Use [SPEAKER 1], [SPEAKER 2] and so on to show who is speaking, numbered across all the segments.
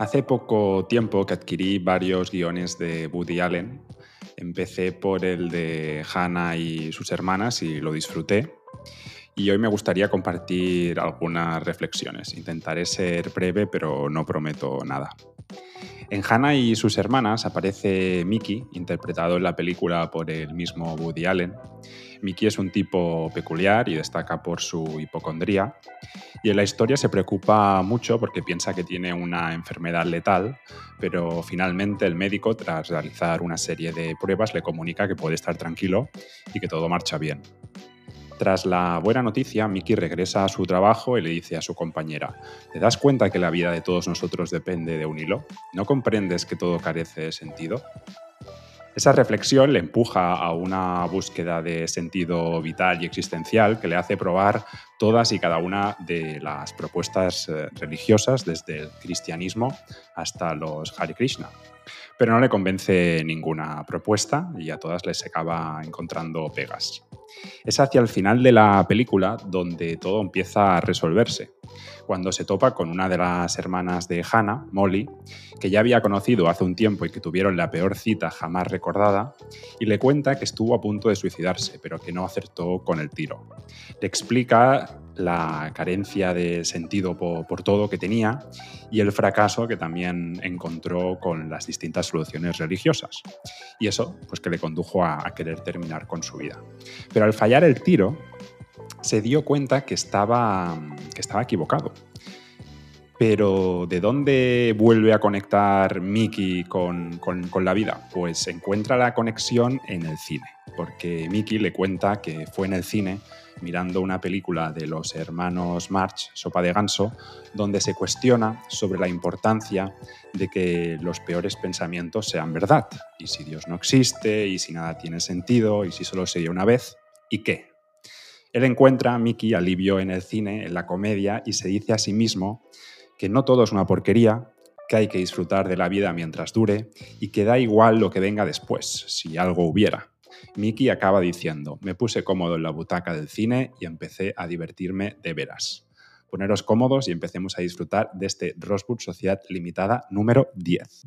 [SPEAKER 1] Hace poco tiempo que adquirí varios guiones de Woody Allen. Empecé por el de Hannah y sus hermanas y lo disfruté. Y hoy me gustaría compartir algunas reflexiones. Intentaré ser breve, pero no prometo nada. En Hannah y sus hermanas aparece Mickey, interpretado en la película por el mismo Woody Allen. Mickey es un tipo peculiar y destaca por su hipocondría. Y en la historia se preocupa mucho porque piensa que tiene una enfermedad letal, pero finalmente el médico, tras realizar una serie de pruebas, le comunica que puede estar tranquilo y que todo marcha bien. Tras la buena noticia, Mickey regresa a su trabajo y le dice a su compañera, ¿te das cuenta que la vida de todos nosotros depende de un hilo? ¿No comprendes que todo carece de sentido? Esa reflexión le empuja a una búsqueda de sentido vital y existencial que le hace probar todas y cada una de las propuestas eh, religiosas, desde el cristianismo hasta los Hare Krishna. Pero no le convence ninguna propuesta y a todas les acaba encontrando pegas. Es hacia el final de la película donde todo empieza a resolverse, cuando se topa con una de las hermanas de Hannah, Molly, que ya había conocido hace un tiempo y que tuvieron la peor cita jamás recordada, y le cuenta que estuvo a punto de suicidarse, pero que no acertó con el tiro. Le explica la carencia de sentido por, todo que tenía y el fracaso que también encontró con las distintas soluciones religiosas. Y eso, pues que le condujo a, querer terminar con su vida. Al fallar el tiro, se dio cuenta que estaba, que estaba equivocado. Pero ¿de dónde vuelve a conectar Mickey con, con, la vida? Pues encuentra la conexión en el cine, porque Mickey le cuenta que fue en el cine mirando una película de los hermanos March, Sopa de Ganso, donde se cuestiona sobre la importancia de que los peores pensamientos sean verdad, y si Dios no existe, y si nada tiene sentido, y si solo se una vez, ¿y qué? Él encuentra a Mickey alivio en el cine, en la comedia, y se dice a sí mismo que no todo es una porquería, que hay que disfrutar de la vida mientras dure y que da igual lo que venga después, si algo hubiera. Mickey acaba diciendo, me puse cómodo en la butaca del cine y empecé a divertirme de veras. Poneros cómodos y empecemos a disfrutar de este Rosewood Sociedad Limitada número 10.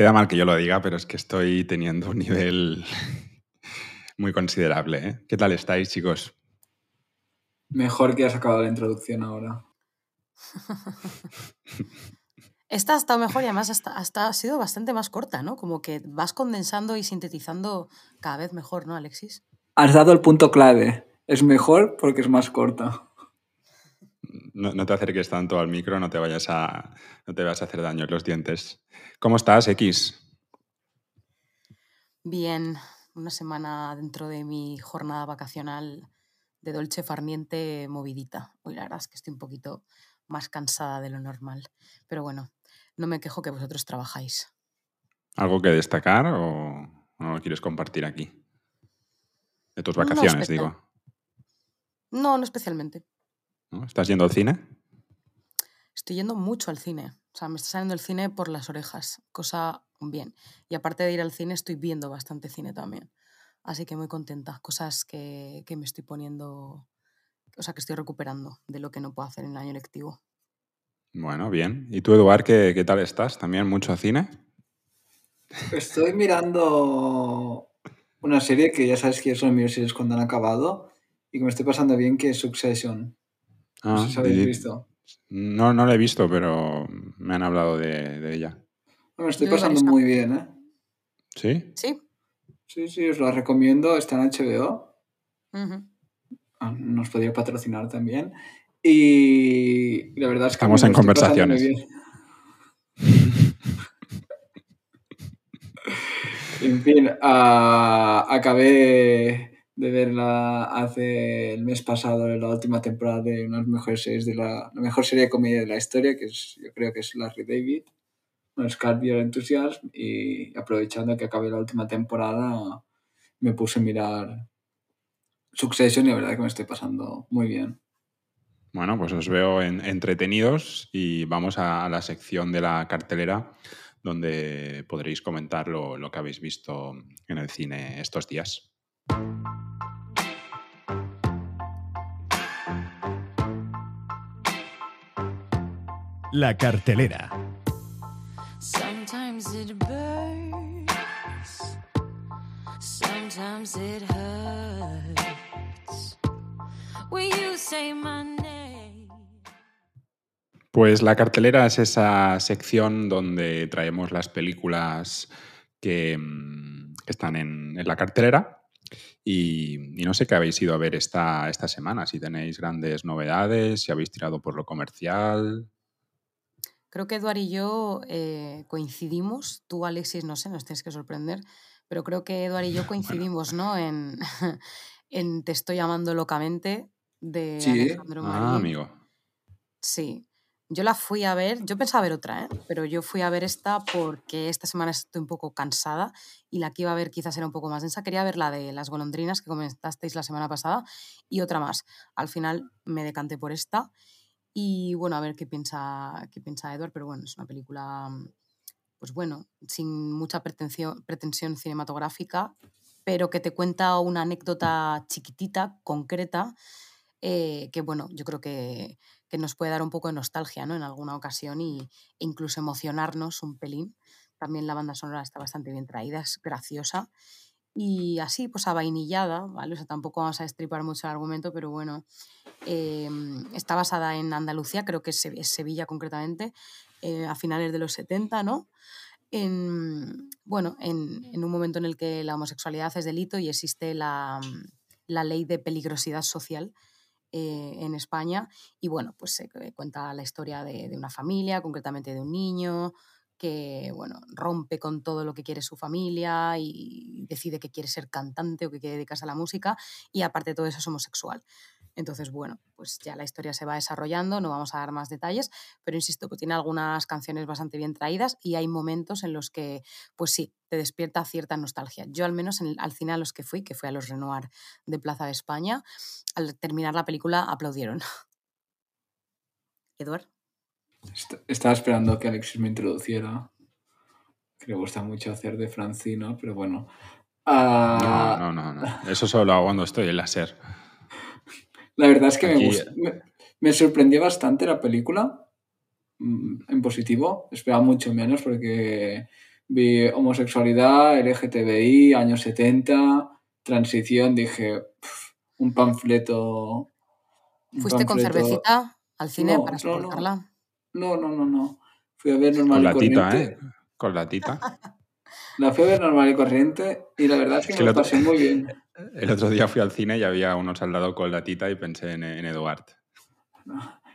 [SPEAKER 1] Queda mal que yo lo diga, pero es que estoy teniendo un nivel muy considerable. ¿eh? ¿Qué tal estáis, chicos?
[SPEAKER 2] Mejor que has acabado la introducción ahora.
[SPEAKER 3] Esta ha estado mejor y además hasta, ha sido bastante más corta, ¿no? Como que vas condensando y sintetizando cada vez mejor, ¿no, Alexis?
[SPEAKER 2] Has dado el punto clave. Es mejor porque es más corta
[SPEAKER 1] no, te acerques tanto al micro, no te vayas a, no te vas a hacer daño en los dientes. ¿Cómo estás, X?
[SPEAKER 3] Bien, una semana dentro de mi jornada vacacional de dolce farniente movidita. Hoy la verdad es que estoy un poquito más cansada de lo normal. Pero bueno, no me quejo que vosotros trabajáis.
[SPEAKER 1] ¿Algo que destacar o no lo quieres compartir aquí? De tus vacaciones, digo.
[SPEAKER 3] No, no especialmente.
[SPEAKER 1] ¿Estás yendo al cine?
[SPEAKER 3] Estoy yendo mucho al cine. O sea, me está saliendo el cine por las orejas, cosa bien. Y aparte de ir al cine, estoy viendo bastante cine también. Así que muy contenta. Cosas que, me estoy poniendo, o sea, que estoy recuperando de lo que no puedo hacer en el año lectivo.
[SPEAKER 1] Bueno, bien. ¿Y tú, Eduard, qué, qué tal estás? ¿También mucho cine?
[SPEAKER 2] Estoy mirando una serie que ya sabes que son mis series cuando han acabado y que me estoy pasando bien, que es Succession.
[SPEAKER 1] Ah,
[SPEAKER 2] no habéis visto.
[SPEAKER 1] No, no la he visto, pero me han hablado de, ella.
[SPEAKER 2] me estoy pasando muy bien, ¿eh?
[SPEAKER 1] ¿Sí?
[SPEAKER 3] Sí.
[SPEAKER 2] Sí, sí, os la recomiendo. Está en HBO. Ah, nos podría patrocinar también. Y la verdad es que.
[SPEAKER 1] Estamos en conversaciones.
[SPEAKER 2] en fin, ah, acabé de verla hace el mes pasado, la última temporada de una de las mejores series de la, mejor serie de comedia de la historia, que es, yo creo que es Larry David, no es Enthusiasm, y aprovechando que acabe la última temporada, me puse a mirar Succession y la verdad que me estoy pasando muy bien.
[SPEAKER 1] Bueno, pues os veo en- entretenidos y vamos a la sección de la cartelera donde podréis comentar lo, lo que habéis visto en el cine estos días.
[SPEAKER 4] La cartelera.
[SPEAKER 5] Sometimes it burns, sometimes it hurts. When you say my name.
[SPEAKER 1] Pues la cartelera es esa sección donde traemos las películas que, mm, que están en, en la cartelera. Y, y no sé qué habéis ido a ver esta, esta semana, si tenéis grandes novedades, si habéis tirado por lo comercial.
[SPEAKER 3] Creo que Eduard y yo eh, coincidimos. Tú, Alexis, no sé, nos tienes que sorprender. Pero creo que Eduard y yo coincidimos, ¿no? En, en Te estoy amando locamente de
[SPEAKER 2] Sí.
[SPEAKER 3] Alejandro
[SPEAKER 1] Ah,
[SPEAKER 3] Marín.
[SPEAKER 1] amigo.
[SPEAKER 3] Sí. Yo la fui a ver, yo pensaba ver otra, ¿eh? pero yo fui a ver esta porque esta semana estoy un poco cansada y la que iba a ver quizás era un poco más densa. Quería ver la de las golondrinas que comentasteis la semana pasada y otra más. Al final me decanté por esta y bueno, a ver qué piensa, qué piensa Edward, pero bueno, es una película, pues bueno, sin mucha pretensión, pretensión cinematográfica, pero que te cuenta una anécdota chiquitita, concreta, eh, que bueno, yo creo que, que nos puede dar un poco de nostalgia ¿no? en alguna ocasión y, e incluso emocionarnos un pelín. También la banda sonora está bastante bien traída, es graciosa. Y así, pues avainillada, ¿vale? O sea, tampoco vamos a destripar mucho el argumento, pero bueno, eh, está basada en Andalucía, creo que es, Se- es Sevilla concretamente, eh, a finales de los 70, ¿no? En, bueno, en, un momento en el que la homosexualidad es delito y existe la ley de peligrosidad social eh, en España. Y bueno, pues se cuenta la historia de, de una familia, concretamente de un niño que bueno, rompe con todo lo que quiere su familia y decide que quiere ser cantante o que quiere dedicarse a la música y aparte de todo eso es homosexual. Entonces, bueno, pues ya la historia se va desarrollando, no vamos a dar más detalles, pero insisto que tiene algunas canciones bastante bien traídas y hay momentos en los que, pues sí, te despierta cierta nostalgia. Yo al menos en el- al cine a los que fui, que fue a los Renoir de Plaza de España, al terminar la película aplaudieron. Eduard.
[SPEAKER 2] Est- Estaba esperando que Alexis me introduciera, que le gusta mucho hacer de Francino, pero bueno. Ah,
[SPEAKER 1] No, no, no, no. Eso solo lo hago cuando estoy en la SER.
[SPEAKER 2] La verdad es que me,
[SPEAKER 1] Aquí-
[SPEAKER 2] gust- me, me sorprendió bastante la película, mm, en positivo. Esperaba mucho menos porque vi homosexualidad, LGTBI, años 70, transición, dije, "Pf, un panfleto. un
[SPEAKER 3] ¿Fuiste con
[SPEAKER 2] panfleto".
[SPEAKER 3] cervecita al cine
[SPEAKER 2] No,
[SPEAKER 3] para
[SPEAKER 2] no, no. No, no, no, no. Fui a ver normal
[SPEAKER 1] Con
[SPEAKER 2] y
[SPEAKER 1] la tita. ¿eh? Con la tita.
[SPEAKER 2] La ver normal y corriente y la verdad es que
[SPEAKER 1] Es
[SPEAKER 2] me
[SPEAKER 1] que
[SPEAKER 2] lo
[SPEAKER 1] el otro-
[SPEAKER 2] pasé muy bien.
[SPEAKER 1] El otro día fui al cine y había unos al lado con la tita y pensé en, en Eduard.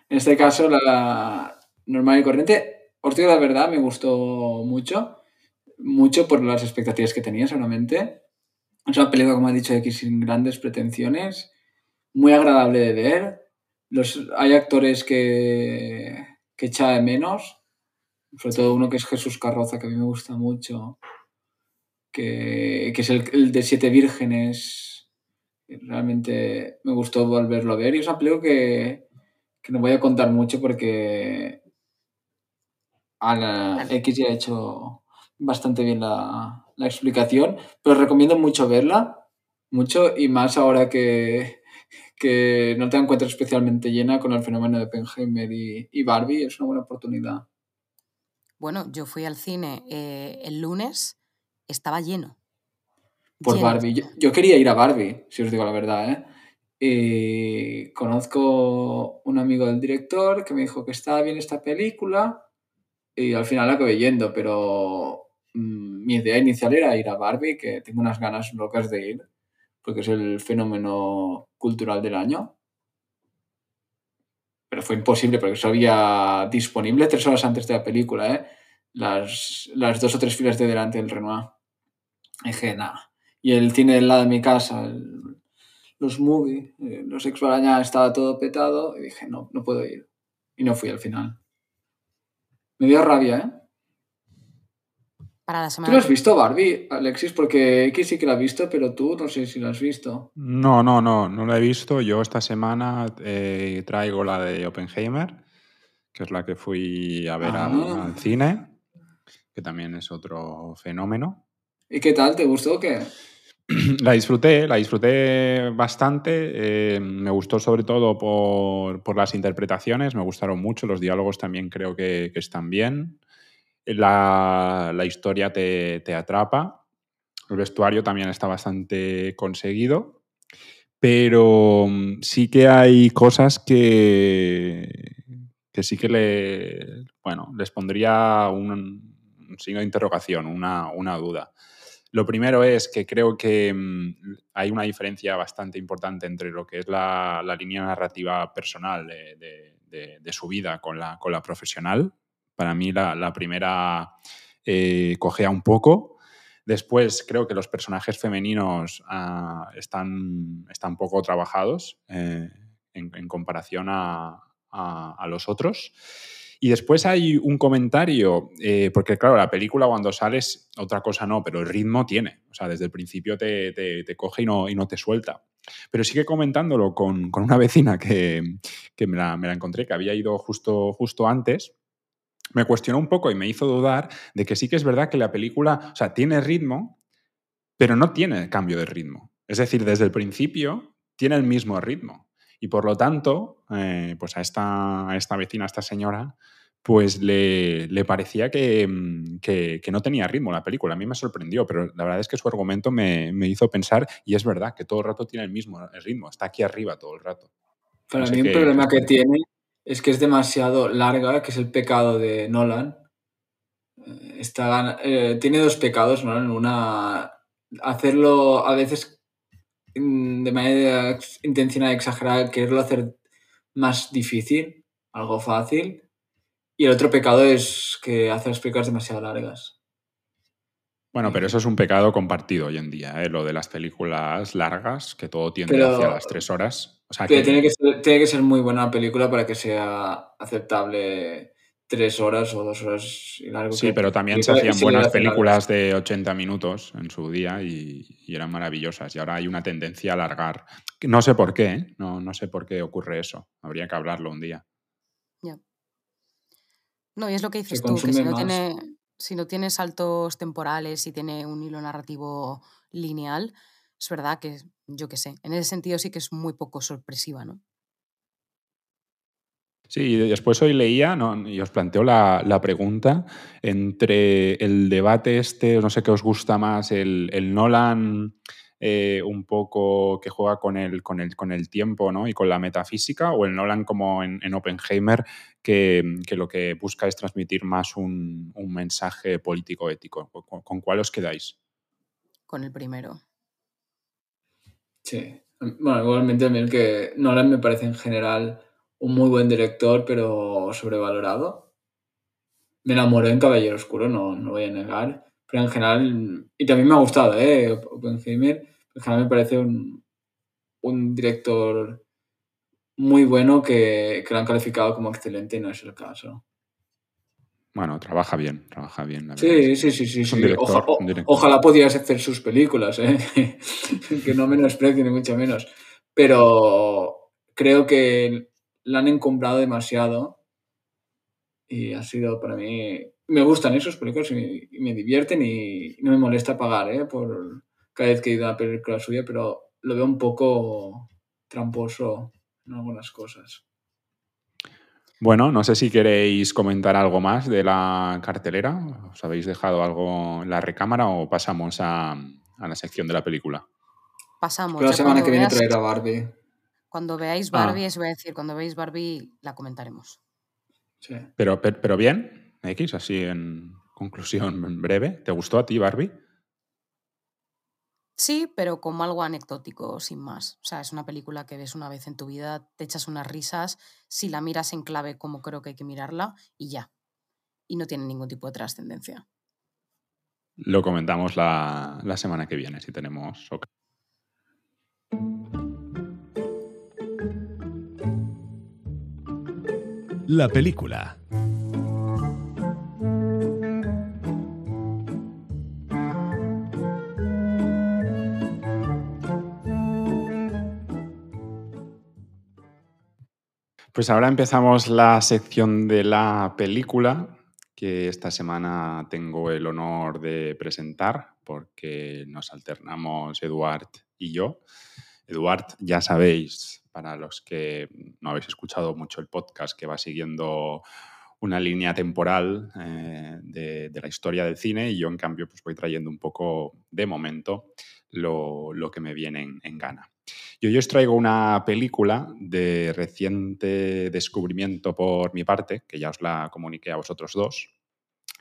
[SPEAKER 2] En este caso, la normal y corriente, os digo la verdad, me gustó mucho. Mucho por las expectativas que tenía, solamente. Es una película, como ha dicho X, sin grandes pretensiones. Muy agradable de ver. Los, hay actores que, que echa de menos. Sobre todo uno que es Jesús Carroza, que a mí me gusta mucho. Que, que es el, el de Siete Vírgenes. Realmente me gustó volverlo a ver. Y es una película que, que no voy a contar mucho porque a la X ya ha hecho bastante bien la, la explicación, pero recomiendo mucho verla, mucho, y más ahora que, que no te encuentras especialmente llena con el fenómeno de Oppenheimer y, y Barbie, es una buena oportunidad.
[SPEAKER 3] Bueno, yo fui al cine eh, el lunes, estaba lleno.
[SPEAKER 2] Por
[SPEAKER 3] Lleno.
[SPEAKER 2] Barbie. Yo, yo quería ir a Barbie, si os digo la verdad, ¿eh? Y conozco un amigo del director que me dijo que estaba bien esta película y al final la acabé yendo, pero mm, mi idea inicial era ir a Barbie, que tengo unas ganas locas de ir, porque es el fenómeno cultural del año. Pero fue imposible porque eso había disponible tres horas antes de la película, ¿eh? Las, las dos o tres filas de delante del Renoir. Dije, nada. Y el cine del lado de mi casa, el, los movie, eh, los ex Baraña estaba todo petado y dije, no, no puedo ir. Y no fui al final. Me dio rabia, ¿eh?
[SPEAKER 3] Para la
[SPEAKER 2] ¿Tú
[SPEAKER 3] semana
[SPEAKER 2] lo has visto, Barbie, Alexis? Porque X sí que la ha visto, pero tú no sé si la has visto.
[SPEAKER 1] No, no, no, no la he visto. Yo esta semana eh, traigo la de Oppenheimer, que es la que fui a ver al,
[SPEAKER 2] Ah.
[SPEAKER 1] al cine, que también es otro fenómeno.
[SPEAKER 2] ¿Y qué tal? ¿Te gustó qué?
[SPEAKER 1] La disfruté, la disfruté bastante. eh, me gustó sobre todo por, por las interpretaciones, me gustaron mucho. Los diálogos también creo que, que están bien. La, la historia te, te atrapa. El vestuario también está bastante conseguido. Pero mm, sí que hay cosas que, que sí que le, bueno, les pondría un, un signo de interrogación, una, una duda. Lo primero es que creo que mm, hay una diferencia bastante importante entre lo que es la, línea narrativa personal de, su vida con la, profesional. Para mí la, primera eh, cojea un poco. Después creo que los personajes femeninos ah, están, poco trabajados eh, en, comparación a los otros. Y después hay un comentario, eh, porque claro, la película cuando sales, otra cosa no, pero el ritmo tiene. O sea, desde el principio te, te- te coge y no, y no te suelta. Pero sigue comentándolo con, con una vecina que, que me, la, me la encontré, que había ido justo, justo antes. Me cuestionó un poco y me hizo dudar de que sí que es verdad que la película, o sea, tiene ritmo, pero no tiene cambio de ritmo. Es decir, desde el principio tiene el mismo ritmo. Y por lo tanto, eh, pues a esta, a esta vecina, a esta señora, pues le, le parecía que, mm, que- que no tenía ritmo la película. A mí me sorprendió, pero la verdad es que su argumento me, me hizo pensar, y es verdad, que todo el rato tiene el mismo ritmo, está aquí arriba todo el rato.
[SPEAKER 2] Para mí un
[SPEAKER 1] qué-
[SPEAKER 2] problema que tiene es que es demasiado larga, que es el pecado de Nolan. Eh, Está, eh, tiene dos pecados, Nolan. Una, hacerlo a veces mm, de manera intencionada y exagerada, quererlo hacer más difícil, algo fácil. Y el otro pecado es que hace las películas demasiado largas.
[SPEAKER 1] Bueno, pero eso es un pecado compartido hoy en día, ¿eh? lo de las películas largas, que todo tiende
[SPEAKER 2] Pero-
[SPEAKER 1] hacia las tres horas. O sea,
[SPEAKER 2] Pero
[SPEAKER 1] que,
[SPEAKER 2] tiene que, ser, tiene que ser muy buena la película para que sea aceptable tres horas o dos horas y largo.
[SPEAKER 1] Sí,
[SPEAKER 2] que-
[SPEAKER 1] pero también se hacían buenas películas de 80 minutos en su día y, y eran maravillosas. Y ahora hay una tendencia a alargar. No sé por qué, ¿eh? no, no sé por qué ocurre eso. Habría que hablarlo un día.
[SPEAKER 3] No, y es lo que dices tú, que si no,
[SPEAKER 2] más.
[SPEAKER 3] tiene, si no tiene saltos temporales y tiene un hilo narrativo lineal, es verdad que, yo qué sé, en ese sentido sí que es muy poco sorpresiva, ¿no?
[SPEAKER 1] Sí, y después hoy leía ¿no? y os planteo la, la pregunta entre el debate este, no sé qué os gusta más, el, el Nolan eh, un poco que juega con el, con, el, con el tiempo ¿no? y con la metafísica, o el Nolan como en, en Oppenheimer, que, que lo que busca es transmitir más un, un mensaje político-ético. ¿Con, con cuál os quedáis?
[SPEAKER 3] Con el primero.
[SPEAKER 2] Sí. Bueno, igualmente a mí el que Nolan me parece en general un muy buen director, pero sobrevalorado. Me enamoré en Caballero Oscuro, no, no voy a negar. Pero en general, y también me ha gustado, ¿eh? Oppenheimer. En general me parece un, un director muy bueno que, que lo han calificado como excelente y no es el caso.
[SPEAKER 1] Bueno, trabaja bien, trabaja bien. La
[SPEAKER 2] Sí, sí, sí, sí. sí.
[SPEAKER 1] director,
[SPEAKER 2] Oja- o-
[SPEAKER 1] un director.
[SPEAKER 2] ojalá pudieras hacer sus películas, ¿eh? que no menosprecio ni mucho menos. Pero creo que la han encumbrado demasiado y ha sido para mí... Me gustan esos películas y, y me divierten y no me molesta pagar ¿eh? por cada vez que he ido a una película suya, pero lo veo un poco tramposo en algunas cosas.
[SPEAKER 1] Bueno, no sé si queréis comentar algo más de la cartelera. ¿Os habéis dejado algo en la recámara o pasamos a, a la sección de la película?
[SPEAKER 3] Pasamos.
[SPEAKER 2] Pero la
[SPEAKER 3] ya
[SPEAKER 2] semana
[SPEAKER 3] cuando
[SPEAKER 2] que viene
[SPEAKER 3] veas-
[SPEAKER 2] traerá Barbie.
[SPEAKER 3] Cuando veáis
[SPEAKER 1] Ah.
[SPEAKER 3] Barbie, os voy a decir, cuando veáis Barbie, la comentaremos.
[SPEAKER 2] Sí.
[SPEAKER 1] Pero, pero, pero bien, X, así en conclusión en breve. ¿Te gustó a ti, Barbie?
[SPEAKER 3] Sí, pero como algo anecdótico, sin más. O sea, es una película que ves una vez en tu vida, te echas unas risas, si la miras en clave como creo que hay que mirarla, y ya. Y no tiene ningún tipo de trascendencia.
[SPEAKER 1] Lo comentamos la, la semana que viene, si tenemos ocasión.
[SPEAKER 4] La película.
[SPEAKER 1] Pues ahora empezamos la sección de la película que esta semana tengo el honor de presentar porque nos alternamos Eduard y yo. Eduard, ya sabéis, para los que no habéis escuchado mucho el podcast, que va siguiendo una línea temporal eh, de, la historia del cine y yo en cambio pues voy trayendo un poco de momento lo, que me viene en, gana. Yo hoy os traigo una película de reciente descubrimiento por mi parte, que ya os la comuniqué a vosotros dos.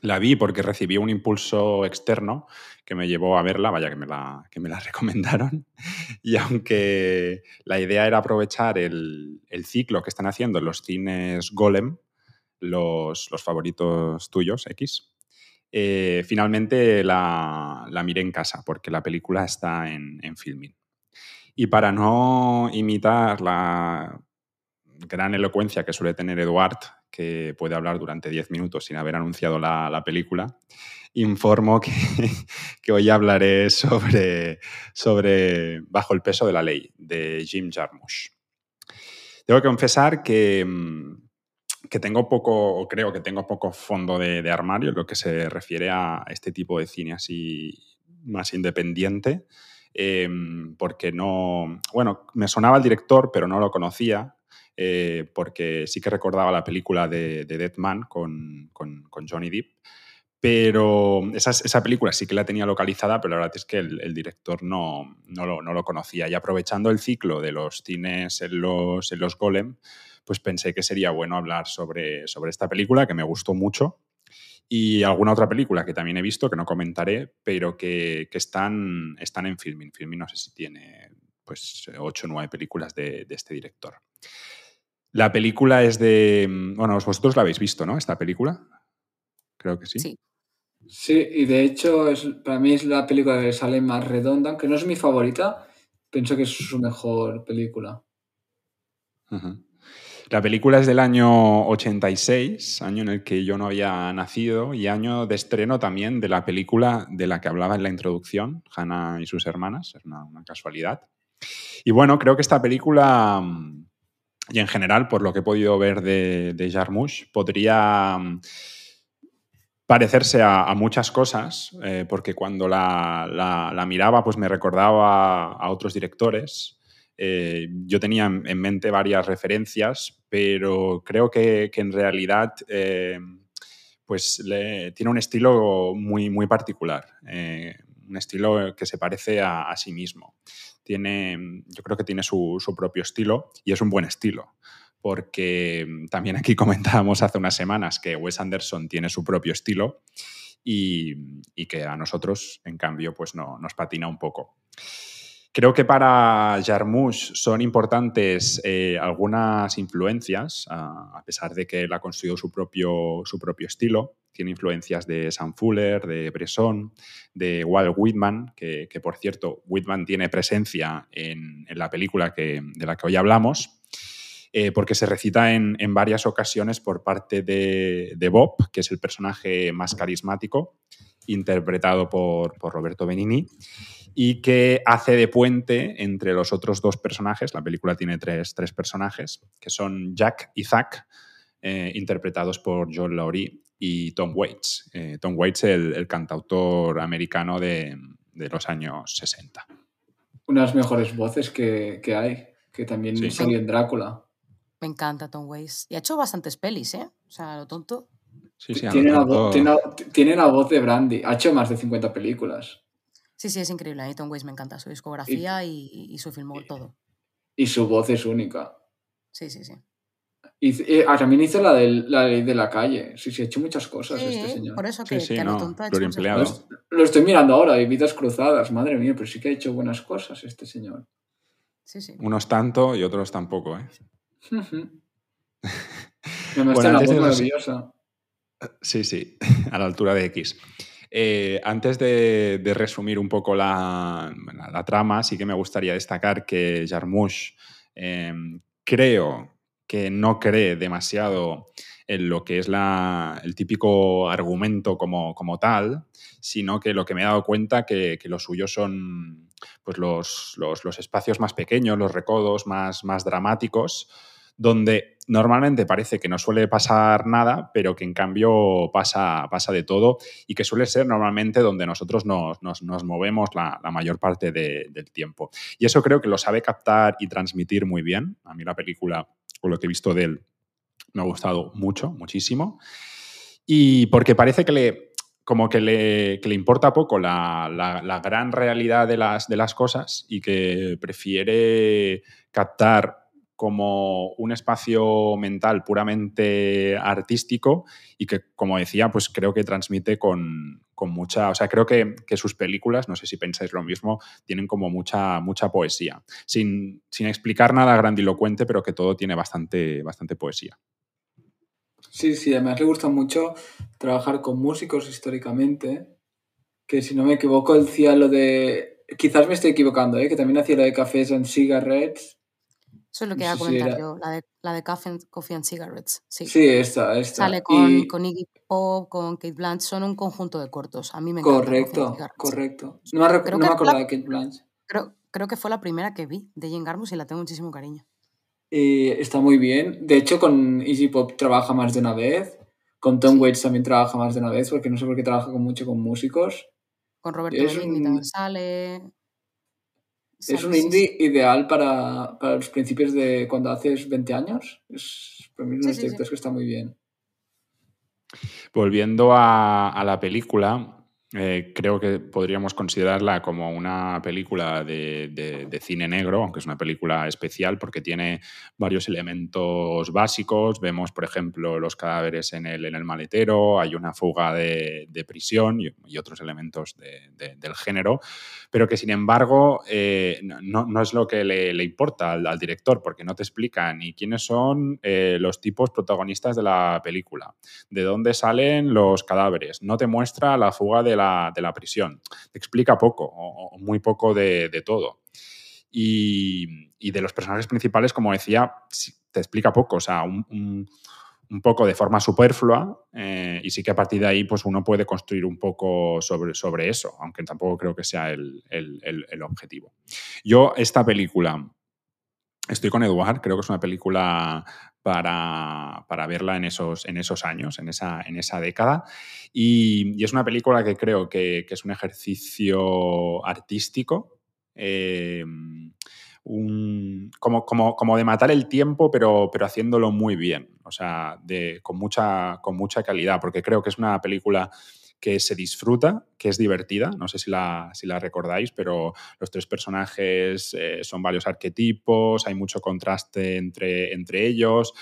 [SPEAKER 1] La vi porque recibí un impulso externo que me llevó a verla, vaya que me la, que me la recomendaron. Y aunque la idea era aprovechar el, el ciclo que están haciendo en los cines Golem, los, los favoritos tuyos, X, eh, finalmente la, la, miré en casa porque la película está en, en Filmin. Y para no imitar la gran elocuencia que suele tener Eduard, que puede hablar durante 10 minutos sin haber anunciado la, la película, informo que, hoy hablaré sobre, sobre Bajo el peso de la ley, de Jim Jarmusch. Tengo que confesar que, mm, que tengo poco, o creo que tengo poco fondo de, armario lo que se refiere a este tipo de cine así más independiente, eh, porque no, bueno, me sonaba el director, pero no lo conocía, eh, porque sí que recordaba la película de, de Dead Man con, con, con, Johnny Depp, pero esa, esa, película sí que la tenía localizada, pero la verdad es que el, el director no, no, lo, no, lo, conocía. Y aprovechando el ciclo de los cines en los, en los Golem, pues pensé que sería bueno hablar sobre, sobre esta película, que me gustó mucho, y alguna otra película que también he visto, que no comentaré, pero que, que están, están en Filmin. Filmin no sé si tiene pues ocho o nueve películas de, de, este director. La película es de... Bueno, vosotros la habéis visto, ¿no? Esta película. Creo que sí.
[SPEAKER 3] Sí.
[SPEAKER 2] Sí, y de hecho es, para mí es la película que sale más redonda, aunque no es mi favorita, pienso que es su mejor película.
[SPEAKER 1] Uh -huh. La película es del año 86, año en el que yo no había nacido, y año de estreno también de la película de la que hablaba en la introducción, Hannah y sus hermanas, es una, una casualidad. Y bueno, creo que esta película, y en general, por lo que he podido ver de, de Jarmusch, podría parecerse a, muchas cosas, eh, porque cuando la, miraba, pues me recordaba a otros directores. Eh, yo tenía en mente varias referencias, pero creo que, en realidad eh, pues tiene un estilo muy, muy particular, un estilo que se parece a, sí mismo. Tiene, yo creo que tiene su, su propio estilo y es un buen estilo porque también aquí comentábamos hace unas semanas que Wes Anderson tiene su propio estilo y, y que a nosotros, en cambio, pues no, nos patina un poco. Creo que para Jarmusch son importantes eh, algunas influencias, a, pesar de que él ha construido su propio, su propio estilo. Tiene influencias de Sam Fuller, de Bresson, de Walt Whitman, que, que por cierto, Whitman tiene presencia en, en la película que, de la que hoy hablamos eh, porque se recita en, en, varias ocasiones por parte de, de, Bob, que es el personaje más carismático, interpretado por, por, Roberto Benini, y que hace de puente entre los otros dos personajes. La película tiene tres, tres personajes, que son Jack y Zack, eh, interpretados por John Laurie y Tom Waits. Eh, Tom Waits, el, el, cantautor americano de, de, los años 60.
[SPEAKER 2] Unas mejores voces que, que hay, que también sí. salió en Drácula.
[SPEAKER 3] Me encanta Tom Waits. Y ha hecho bastantes pelis, ¿eh? O sea, lo tonto.
[SPEAKER 2] Sí, sí, tiene, la voz, tiene, tiene, la voz de Brandy. Ha hecho más de 50 películas.
[SPEAKER 3] Sí, sí, es increíble. A mí Tom Waits me encanta su discografía y, y, y su filmó todo.
[SPEAKER 2] Y su voz es única.
[SPEAKER 3] Sí, sí, sí.
[SPEAKER 2] Y, eh, también hizo la de la ley de la calle. Sí, sí, ha hecho muchas cosas
[SPEAKER 3] sí,
[SPEAKER 2] este señor.
[SPEAKER 3] Por eso que, sí, sí, que
[SPEAKER 1] no,
[SPEAKER 3] tonta
[SPEAKER 1] lo,
[SPEAKER 2] lo, lo estoy mirando ahora, y vidas cruzadas. Madre mía, pero sí que ha hecho buenas cosas este señor.
[SPEAKER 3] Sí, sí.
[SPEAKER 1] Unos tanto y otros tampoco, ¿eh?
[SPEAKER 2] Me bueno, antes de maravillosa.
[SPEAKER 1] Sí, sí, a la altura de X. Eh, antes de, resumir un poco la, trama, sí que me gustaría destacar que Jarmusch eh, creo que no cree demasiado en lo que es el típico argumento como, como, tal, sino que lo que me he dado cuenta que, que lo suyo son pues los, los, los, espacios más pequeños, los recodos más, más dramáticos, donde normalmente parece que no suele pasar nada, pero que en cambio pasa, pasa de todo y que suele ser normalmente donde nosotros nos, nos, nos movemos la, mayor parte de, del tiempo. Y eso creo que lo sabe captar y transmitir muy bien. A mí la película, o lo que he visto de él, me ha gustado mucho, muchísimo. Y porque parece que le, como que le, le importa poco la, la, la, gran realidad de las, de las cosas y que prefiere captar como un espacio mental puramente artístico y que, como decía, pues creo que transmite con, con mucha, o sea, creo que, que, sus películas, no sé si pensáis lo mismo, tienen como mucha, mucha poesía, sin, sin explicar nada grandilocuente, pero que todo tiene bastante, bastante poesía.
[SPEAKER 2] Sí, sí, además le gusta mucho trabajar con músicos históricamente, que si no me equivoco, él hacía lo de, quizás me estoy equivocando, ¿eh? que también hacía lo de cafés and cigarettes,
[SPEAKER 3] eso es lo que iba a comentar yo, la de, la de Coffee, Coffee and Cigarettes. Sí,
[SPEAKER 2] sí esta, esta.
[SPEAKER 3] Sale con, y... con Iggy Pop, con Kate Blanchett, son un conjunto de cortos. A mí me encanta.
[SPEAKER 2] Correcto, correcto. No me, creo no me acordaba de Kate Blanchett.
[SPEAKER 3] Creo, creo que fue la primera que vi de Jane Garmus y la tengo muchísimo cariño.
[SPEAKER 2] Está muy bien. De hecho, con Iggy Pop trabaja más de una vez. Con Tom sí. Waits también trabaja más de una vez, porque no sé por qué trabaja con mucho con músicos.
[SPEAKER 3] Con Roberto Benigni un... también sale.
[SPEAKER 2] Es un indie ideal para, para, los principios de cuando haces 20 años. Es para mí uno de los directores que está muy bien.
[SPEAKER 1] Volviendo a, a la película, eh, creo que podríamos considerarla como una película de, cine negro, aunque es una película especial porque tiene varios elementos básicos. Vemos, por ejemplo, los cadáveres en el, en el maletero, hay una fuga de, de prisión y, otros elementos del género, pero que sin embargo eh, no, no, es lo que le, le importa al, al, director porque no te explica ni quiénes son eh, los tipos protagonistas de la película, de dónde salen los cadáveres, no te muestra la fuga de la de la prisión. Te explica poco o, muy poco de, todo. Y, de los personajes principales, como decía, te explica poco, o sea, un, un, poco de forma superflua eh, y sí que a partir de ahí pues uno puede construir un poco sobre, sobre eso, aunque tampoco creo que sea el, el, el, el objetivo. Yo esta película, estoy con Eduard, creo que es una película para, para, verla en esos, en esos años, en esa, en esa década. Y, y, es una película que creo que, que es un ejercicio artístico. Eh, un, como, como, como, de matar el tiempo, pero, pero haciéndolo muy bien, o sea, de, con, mucha, con mucha calidad, porque creo que es una película que se disfruta, que es divertida, no sé si la, si la recordáis, pero los tres personajes eh, son varios arquetipos, hay mucho contraste entre, ellos,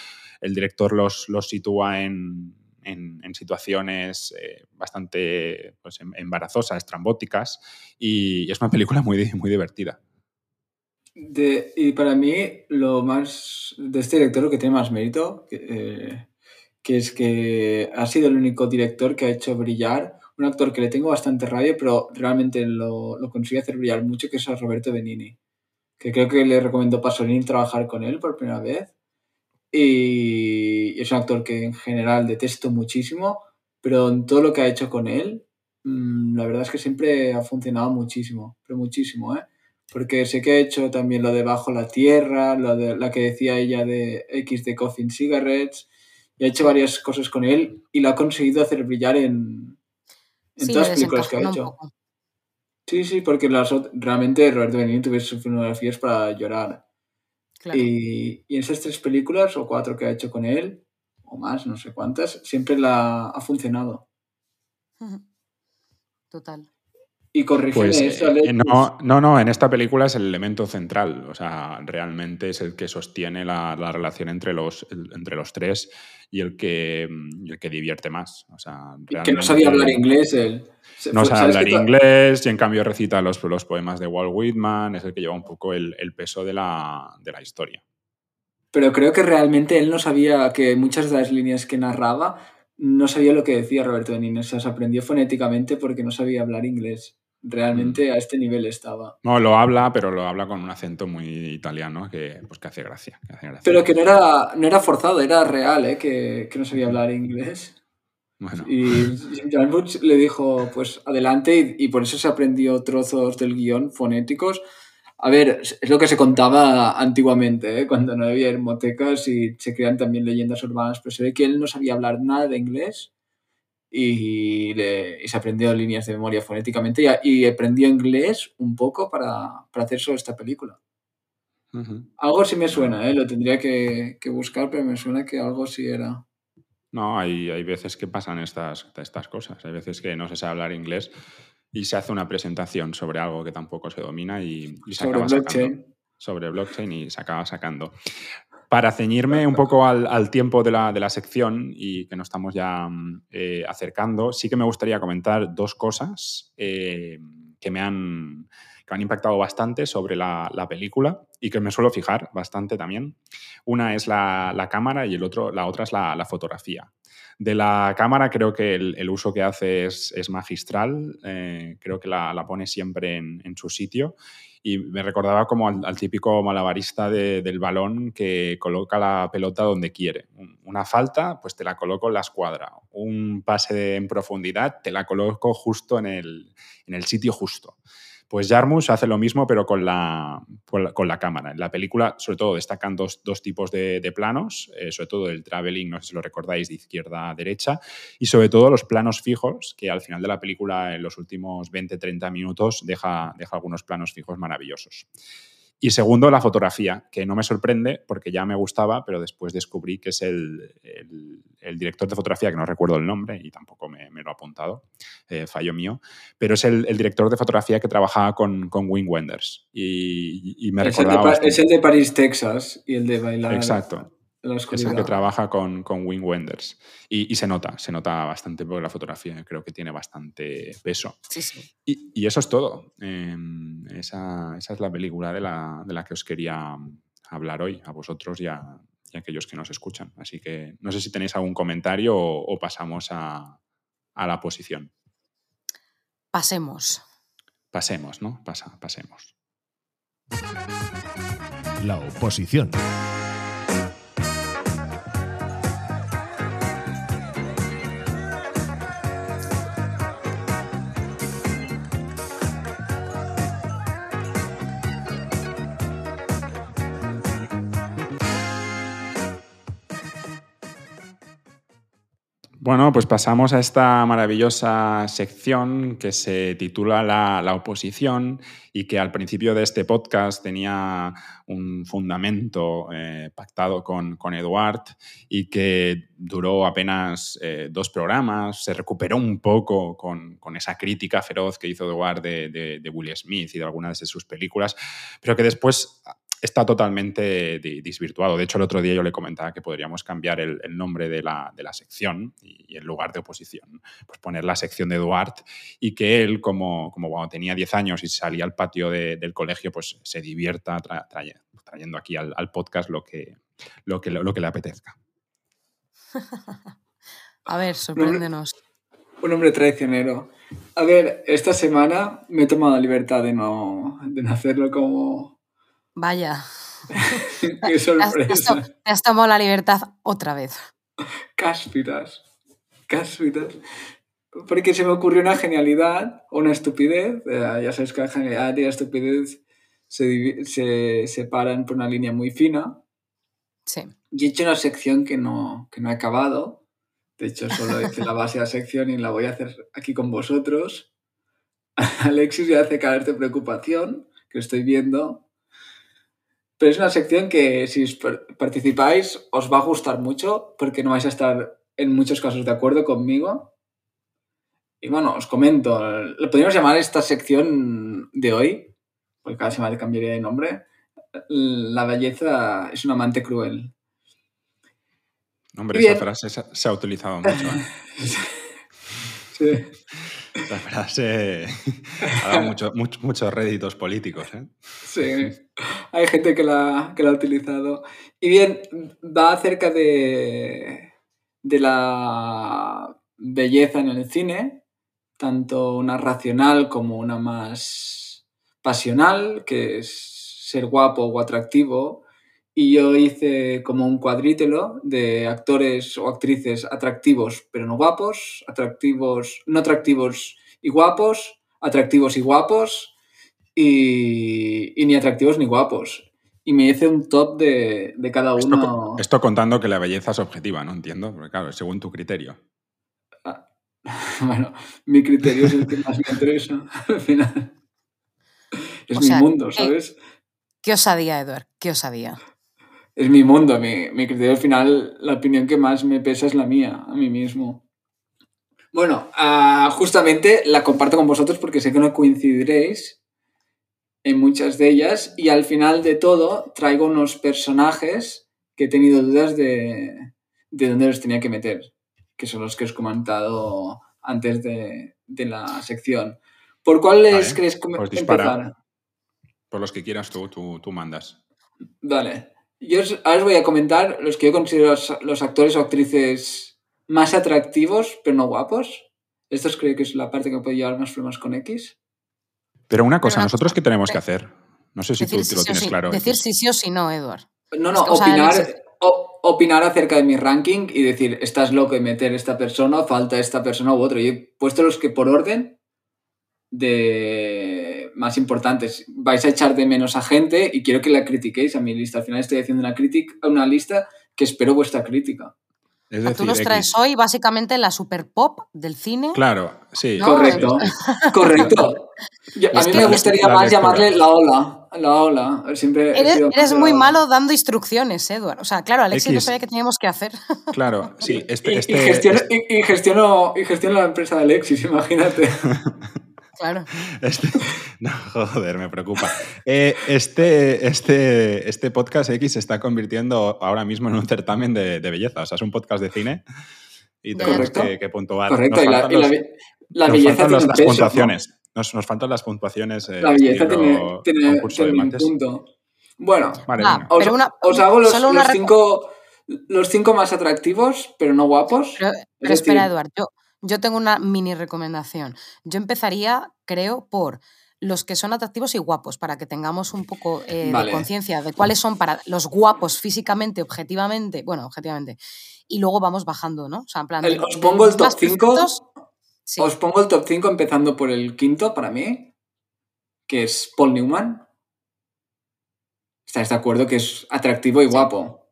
[SPEAKER 1] el director los, los sitúa en, en, situaciones eh, bastante pues, em, embarazosas, estrambóticas, y, es una película muy, divertida.
[SPEAKER 2] Y para mí, lo más de este director, lo que tiene más mérito, eh, que es que ha sido el único director que ha hecho brillar un actor que le tengo bastante rabia, pero realmente lo, lo consigue hacer brillar mucho, que es a Roberto Benini, que creo que le recomendó Pasolini trabajar con él por primera vez. Y es un actor que en general detesto muchísimo, pero en todo lo que ha hecho con él, mmm, la verdad es que siempre ha funcionado muchísimo, pero muchísimo, ¿eh? Porque sé que ha hecho también lo de Bajo la Tierra, lo de la que decía ella de X de Coffin Cigarettes, y ha hecho varias cosas con él y lo ha conseguido hacer brillar en, en sí, todas las películas que ha hecho. Sí, sí, porque las, realmente Roberto Benigni tuvo sus filmografías para llorar. Claro. Y, y, en esas tres películas o cuatro que ha hecho con él, o más, no sé cuántas, siempre la ha funcionado.
[SPEAKER 3] Total.
[SPEAKER 2] Y corrige
[SPEAKER 1] pues,
[SPEAKER 2] eso.
[SPEAKER 1] Eh, no, no, no, en esta película es el elemento central. O sea, realmente es el que sostiene la, la relación entre los, el, entre los tres y el que, el que divierte más. O sea,
[SPEAKER 2] que no sabía hablar inglés él.
[SPEAKER 1] No sabe hablar inglés y en cambio recita los, los poemas de Walt Whitman, es el que lleva un poco el, el peso de la, de la historia.
[SPEAKER 2] Pero creo que realmente él no sabía que muchas de las líneas que narraba no sabía lo que decía Roberto Benigni, o sea, se aprendió fonéticamente porque no sabía hablar inglés. Realmente a este nivel estaba.
[SPEAKER 1] No, lo habla, pero lo habla con un acento muy italiano que, pues, que hace gracia. que hace gracia.
[SPEAKER 2] Pero que no era, no era forzado, era real, ¿eh? que, que no sabía hablar inglés.
[SPEAKER 1] Bueno,
[SPEAKER 2] Y Jarmusch le dijo, pues adelante, y, y por eso se aprendió trozos del guion fonéticos. A ver, es es lo que se contaba antiguamente, ¿eh? cuando no había hermotecas y se crean también leyendas urbanas, pero se ve que él no sabía hablar nada de inglés y, le- y se aprendió líneas de memoria fonéticamente y, y aprendió inglés un poco para, para hacer solo esta película.
[SPEAKER 1] ujú.
[SPEAKER 2] Algo sí me suena, ¿eh? lo tendría que, que buscar, pero me suena que algo sí era.
[SPEAKER 1] No, hay, hay veces que pasan estas, estas cosas. Hay veces que no se sabe hablar inglés y se hace una presentación sobre algo que tampoco se domina y, y se
[SPEAKER 2] Sobre
[SPEAKER 1] acaba sacando.
[SPEAKER 2] blockchain.
[SPEAKER 1] Sobre blockchain y se acaba sacando. Para ceñirme un poco al, al tiempo de la, de la sección y que nos estamos ya mm, eh, acercando, sí que me gustaría comentar dos cosas eh, que me han, que me han impactado bastante sobre la, la película y que me suelo fijar bastante también. Una es la, la cámara y el otro, la otra es la, fotografía. De la cámara creo que el, el uso que hace es, es magistral, eh, creo que la, la pone siempre en, en su sitio y me recordaba como al, al típico malabarista de- del balón que coloca la pelota donde quiere. Un- Una falta, pues te la coloco en la escuadra. Un pase en profundidad, te la coloco justo en el, en el sitio justo. Pues Jarmus hace lo mismo, pero con la, con la, cámara. En la película, sobre todo, destacan dos, dos tipos de, de planos, eh, sobre todo el traveling, no sé si lo recordáis, de izquierda a derecha, y sobre todo los planos fijos, que al final de la película, en los últimos 20-30 minutos, deja, deja algunos planos fijos maravillosos. Y segundo, la fotografía, que no me sorprende porque ya me gustaba, pero después descubrí que es el, el- el director de fotografía, que no recuerdo el nombre y tampoco me, me lo he apuntado, eh, fallo mío, pero es el, el director de fotografía que trabajaba con, con Wim Wenders. Y, y me
[SPEAKER 2] Es el, de,
[SPEAKER 1] recordaba... Bastante-
[SPEAKER 2] es el de París, Texas, y el de bailar
[SPEAKER 1] Exacto.
[SPEAKER 2] La
[SPEAKER 1] Es
[SPEAKER 2] oscuridad.
[SPEAKER 1] el que trabaja con, con Wim Wenders. Y, y se nota, se nota bastante porque la fotografía creo que tiene bastante peso.
[SPEAKER 3] Sí, sí.
[SPEAKER 1] Y, y eso es todo. Eh, esa, esa es la película de la, de la que os quería hablar hoy, a vosotros y a, y a aquellos que nos escuchan. Así que no sé si tenéis algún comentario o, o pasamos a, a la posición.
[SPEAKER 3] Pasemos.
[SPEAKER 1] Pasemos, ¿no? Pasa, pasemos.
[SPEAKER 4] La oposición.
[SPEAKER 1] Bueno, pues pasamos a esta maravillosa sección que se titula La, la oposición y que al principio de este podcast tenía un fundamento eh, pactado con, con Eduard y que duró apenas eh, dos programas, se recuperó un poco con, con esa crítica feroz que hizo Eduard de, de, de Will Smith y de algunas de sus películas, pero que después está totalmente di- desvirtuado. De hecho, el otro día yo le comentaba que podríamos cambiar el, el nombre de la, de la sección y, y en lugar de oposición, pues poner la sección de Eduard y que él, como, como cuando tenía 10 años y salía al patio de- del colegio, pues se divierta tra- traye- trayendo aquí al, al podcast lo que, lo, que, lo que le apetezca.
[SPEAKER 3] A ver, sorpréndenos.
[SPEAKER 2] Un hombre traicionero. A ver, esta semana me he tomado la libertad de no, de no hacerlo como...
[SPEAKER 3] Vaya.
[SPEAKER 2] ¡Qué
[SPEAKER 3] te has
[SPEAKER 2] sorpresa!
[SPEAKER 3] te has tomado la libertad otra vez.
[SPEAKER 2] Cáspitas. Cáspitas. Porque se me ocurrió una genialidad una estupidez. Eh, ya sabes que la genialidad y la estupidez se, se separan por una línea muy fina.
[SPEAKER 3] Sí.
[SPEAKER 2] Y he hecho una sección que no, que no he acabado. De hecho, solo hice la base de la sección y la voy a hacer aquí con vosotros. Alexis ya hace caer de preocupación, que estoy viendo. Pero es una sección que si participáis os va a gustar mucho porque no vais a estar en muchos casos de acuerdo conmigo. Y bueno, os comento, lo podríamos llamar esta sección de hoy, porque cada semana cambiaría de nombre. La belleza es un amante cruel.
[SPEAKER 1] Hombre,
[SPEAKER 2] Bien.
[SPEAKER 1] esa frase se, se ha utilizado mucho. ¿eh?
[SPEAKER 2] Sí.
[SPEAKER 1] Esa frase ha dado mucho- mucho- muchos réditos políticos. ¿eh?
[SPEAKER 2] Sí, hay gente que la, que la ha utilizado. Y bien, va acerca de, de la belleza en el cine, tanto una racional como una más pasional, que es ser guapo o atractivo. Y yo hice como un cuadrítelo de actores o actrices atractivos pero no guapos, atractivos, no atractivos y guapos, atractivos y guapos, y, y ni atractivos ni guapos. Y me hice un top de, de cada
[SPEAKER 1] Esto,
[SPEAKER 2] uno.
[SPEAKER 1] esto contando que la belleza es objetiva, ¿no? Entiendo, porque claro, según tu criterio.
[SPEAKER 2] Bueno, mi criterio es el que más me interesa al final. Es
[SPEAKER 3] O
[SPEAKER 2] mi
[SPEAKER 3] sea,
[SPEAKER 2] mundo,
[SPEAKER 3] que-
[SPEAKER 2] ¿sabes?
[SPEAKER 3] Qué osadía, Eduard, qué osadía.
[SPEAKER 2] Es mi mundo, mi, mi criterio al final, la opinión que más me pesa es la mía, a mí mismo. Bueno, ah, justamente la comparto con vosotros porque sé que no coincidiréis en muchas de ellas y al final de todo traigo unos personajes que he tenido dudas de, de dónde los tenía que meter, que son los que os he comentado antes de, de la sección. ¿Por cuál les
[SPEAKER 1] Vale,
[SPEAKER 2] queréis com-
[SPEAKER 1] pues
[SPEAKER 2] empezar?
[SPEAKER 1] Por los que quieras tú, tú, tú mandas.
[SPEAKER 2] Vale. Yo os, ahora os voy a comentar los que yo considero los, los actores o actrices más atractivos, pero no guapos. Estos creo que es la parte que puede llevar más problemas con X.
[SPEAKER 1] Pero una cosa, ¿nosotros
[SPEAKER 3] cosa,
[SPEAKER 1] qué tenemos
[SPEAKER 3] de-
[SPEAKER 1] que hacer? No sé si tú
[SPEAKER 3] Decir, sí
[SPEAKER 1] lo tienes
[SPEAKER 3] sí,
[SPEAKER 1] claro.
[SPEAKER 3] decir
[SPEAKER 1] X.
[SPEAKER 3] sí sí o sí no, Eduard.
[SPEAKER 2] No,
[SPEAKER 3] Es
[SPEAKER 2] no,
[SPEAKER 3] que, o sea,
[SPEAKER 2] opinar, o- opinar acerca de mi ranking y decir, estás loco de meter esta persona, falta esta persona u otro. Yo he puesto los que por orden de más importantes. Vais a echar de menos a gente y quiero que la critiquéis a mi lista. Al final estoy haciendo una, crítica, una lista que espero vuestra crítica.
[SPEAKER 1] Es decir,
[SPEAKER 3] tú nos traes
[SPEAKER 1] X.
[SPEAKER 3] hoy básicamente la super pop del cine.
[SPEAKER 1] Claro, sí.
[SPEAKER 3] No,
[SPEAKER 2] Correcto, correcto. Yo- a mí
[SPEAKER 3] que-
[SPEAKER 2] me gustaría más llamarle la ola. La ola. Siempre
[SPEAKER 3] Eres, muy malo dando instrucciones, Eduard. O sea, claro, Alexis no sabía qué teníamos que hacer.
[SPEAKER 1] Claro, sí. Este,
[SPEAKER 2] Y, y
[SPEAKER 1] este,
[SPEAKER 2] gestiono,
[SPEAKER 1] este-
[SPEAKER 2] y- y gestiono- y gestiono la empresa de Alexis, imagínate.
[SPEAKER 3] Claro.
[SPEAKER 1] Este- no, joder, me preocupa. Eh, este, este, este podcast X se está convirtiendo ahora mismo en un certamen de, de belleza. O sea, es un podcast de cine y tenemos que, que puntuar.
[SPEAKER 2] Correcto,
[SPEAKER 1] Nos
[SPEAKER 2] y la, y
[SPEAKER 1] los-
[SPEAKER 2] la
[SPEAKER 1] nos
[SPEAKER 2] belleza
[SPEAKER 1] faltan
[SPEAKER 2] tiene
[SPEAKER 1] las
[SPEAKER 2] peso. ¿no?
[SPEAKER 1] puntuaciones. Nos, nos faltan las puntuaciones. eh,
[SPEAKER 2] La belleza tiene, tiene, un punto. Bueno,
[SPEAKER 1] Vale,
[SPEAKER 3] Va,
[SPEAKER 1] venga.
[SPEAKER 2] os,
[SPEAKER 3] Pero una-
[SPEAKER 2] os hago los, los cinco, los cinco más atractivos, pero no guapos.
[SPEAKER 3] Pero,
[SPEAKER 2] Es
[SPEAKER 3] pero espera,
[SPEAKER 2] decir,
[SPEAKER 3] Eduard, yo, yo tengo una mini recomendación. Yo empezaría, creo, por los que son atractivos y guapos, para que tengamos un poco eh,
[SPEAKER 2] Vale.
[SPEAKER 3] de conciencia de cuáles son para los guapos físicamente, objetivamente, bueno, objetivamente, y luego vamos bajando, ¿no? O sea, en plan,
[SPEAKER 2] El- os pongo el top
[SPEAKER 3] más
[SPEAKER 2] 5.
[SPEAKER 3] perfectos, sí.
[SPEAKER 2] Os pongo el top 5 empezando por el quinto para mí, que es Paul Newman. ¿Estáis de acuerdo que es atractivo y guapo?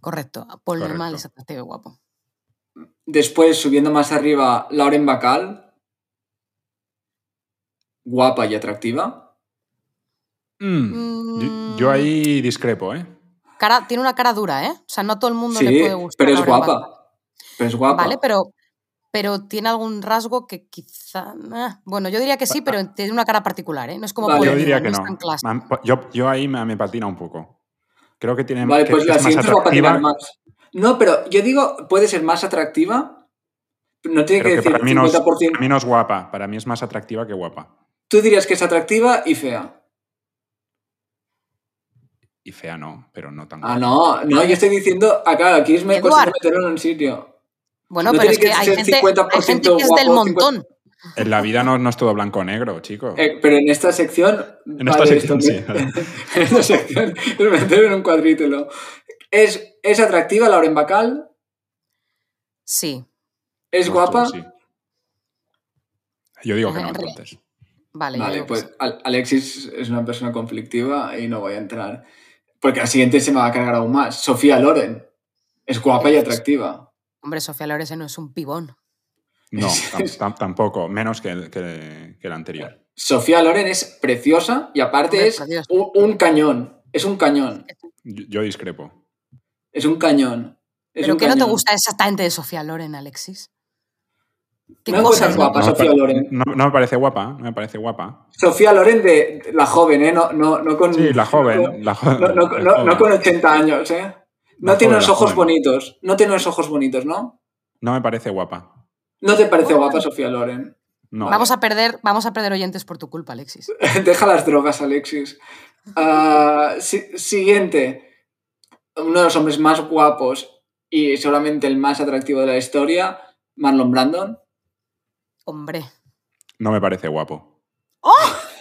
[SPEAKER 3] Correcto, Paul
[SPEAKER 1] Correcto.
[SPEAKER 3] Normal es atractivo y guapo.
[SPEAKER 2] Después, subiendo más arriba, Lauren Bacall. Guapa y atractiva.
[SPEAKER 1] Mm, yo, yo ahí discrepo, ¿eh?
[SPEAKER 3] Cara, tiene una cara dura, ¿eh? O sea, no a todo el mundo le puede gustar.
[SPEAKER 2] pero es
[SPEAKER 3] Lauren Bacall.
[SPEAKER 2] guapa. Pero es guapa.
[SPEAKER 3] Vale, pero, pero tiene algún rasgo que quizá. ah, bueno, yo diría que sí, pero tiene una cara particular, ¿eh? No es como
[SPEAKER 2] Vale.
[SPEAKER 1] Yo diría que
[SPEAKER 3] es
[SPEAKER 1] no.
[SPEAKER 3] tan clásico.
[SPEAKER 1] Man- Yo, yo ahí me, me patina un poco. Creo que tiene
[SPEAKER 2] Vale,
[SPEAKER 1] que
[SPEAKER 2] pues la
[SPEAKER 1] es más
[SPEAKER 2] siguiente va a patinar
[SPEAKER 1] atractiva,
[SPEAKER 2] más. No, pero yo digo, puede ser más atractiva. No tiene
[SPEAKER 1] pero
[SPEAKER 2] que
[SPEAKER 1] que
[SPEAKER 2] decir
[SPEAKER 1] para mí, no es,
[SPEAKER 2] 50%.
[SPEAKER 1] para mí no es guapa. Para mí es más atractiva que guapa.
[SPEAKER 2] Tú dirías que es atractiva y fea.
[SPEAKER 1] Y fea no, pero no tan
[SPEAKER 2] Ah,
[SPEAKER 1] guapa.
[SPEAKER 2] no, no, yo estoy diciendo. Ah, claro, aquí es me meterlo en un sitio.
[SPEAKER 3] Bueno,
[SPEAKER 2] no
[SPEAKER 3] pero es que,
[SPEAKER 2] que
[SPEAKER 3] hay gente, hay
[SPEAKER 2] 50%
[SPEAKER 3] gente que es del
[SPEAKER 2] guapo, 50%.
[SPEAKER 3] montón.
[SPEAKER 1] En la vida no, no es todo blanco o negro, chico.
[SPEAKER 2] Eh, pero en esta sección.
[SPEAKER 1] En esta sección,
[SPEAKER 2] esto
[SPEAKER 1] sí.
[SPEAKER 2] me- en esta sección es meter en un cuadrítelo. Es, es atractiva Lauren Bacall.
[SPEAKER 3] Sí,
[SPEAKER 2] Es
[SPEAKER 1] No,
[SPEAKER 2] guapa.
[SPEAKER 1] tú sí. Yo digo que no, entonces.
[SPEAKER 3] vale.
[SPEAKER 2] Vale, pues
[SPEAKER 3] sí.
[SPEAKER 2] Al- Alexis es una persona conflictiva y no voy a entrar. Porque la siguiente se me va a cargar aún más. Sofía Loren. Es guapa y atractiva.
[SPEAKER 3] Hombre, Sofía Lorese no es un pibón.
[SPEAKER 1] No, tam- tam- tampoco. Menos que el, que, que el anterior.
[SPEAKER 2] Sofía Loren es preciosa y aparte
[SPEAKER 3] Hombre,
[SPEAKER 2] es un, un cañón. Es un cañón.
[SPEAKER 1] Yo, yo discrepo.
[SPEAKER 2] Es un cañón. Es
[SPEAKER 3] ¿Pero
[SPEAKER 2] un
[SPEAKER 3] qué no te gusta exactamente de Sofía Loren, Alexis? ¿Qué
[SPEAKER 2] No
[SPEAKER 3] cosas
[SPEAKER 2] encuentras
[SPEAKER 3] no?
[SPEAKER 2] guapa
[SPEAKER 1] No,
[SPEAKER 2] Sofía Loren.
[SPEAKER 1] No, no me parece guapa, no me parece guapa.
[SPEAKER 2] Sofía Loren de, de la joven, ¿eh? No, no, no con.
[SPEAKER 1] Sí, la joven.
[SPEAKER 2] No,
[SPEAKER 1] La
[SPEAKER 2] no- no-
[SPEAKER 1] la
[SPEAKER 2] no-
[SPEAKER 1] joven.
[SPEAKER 2] no con 80 años, ¿eh? No
[SPEAKER 1] La
[SPEAKER 2] tiene
[SPEAKER 1] joven,
[SPEAKER 2] los ojos bonitos. No tiene los ojos bonitos, ¿no?
[SPEAKER 1] No me parece guapa.
[SPEAKER 2] ¿No te parece guapa Sofía Loren?
[SPEAKER 1] No.
[SPEAKER 3] Vamos a perder, vamos a perder oyentes por tu culpa, Alexis.
[SPEAKER 2] Deja las drogas, Alexis. Ah, si- siguiente. Uno de los hombres más guapos y seguramente el más atractivo de la historia, Marlon Brandon.
[SPEAKER 3] Hombre,
[SPEAKER 1] no me parece guapo.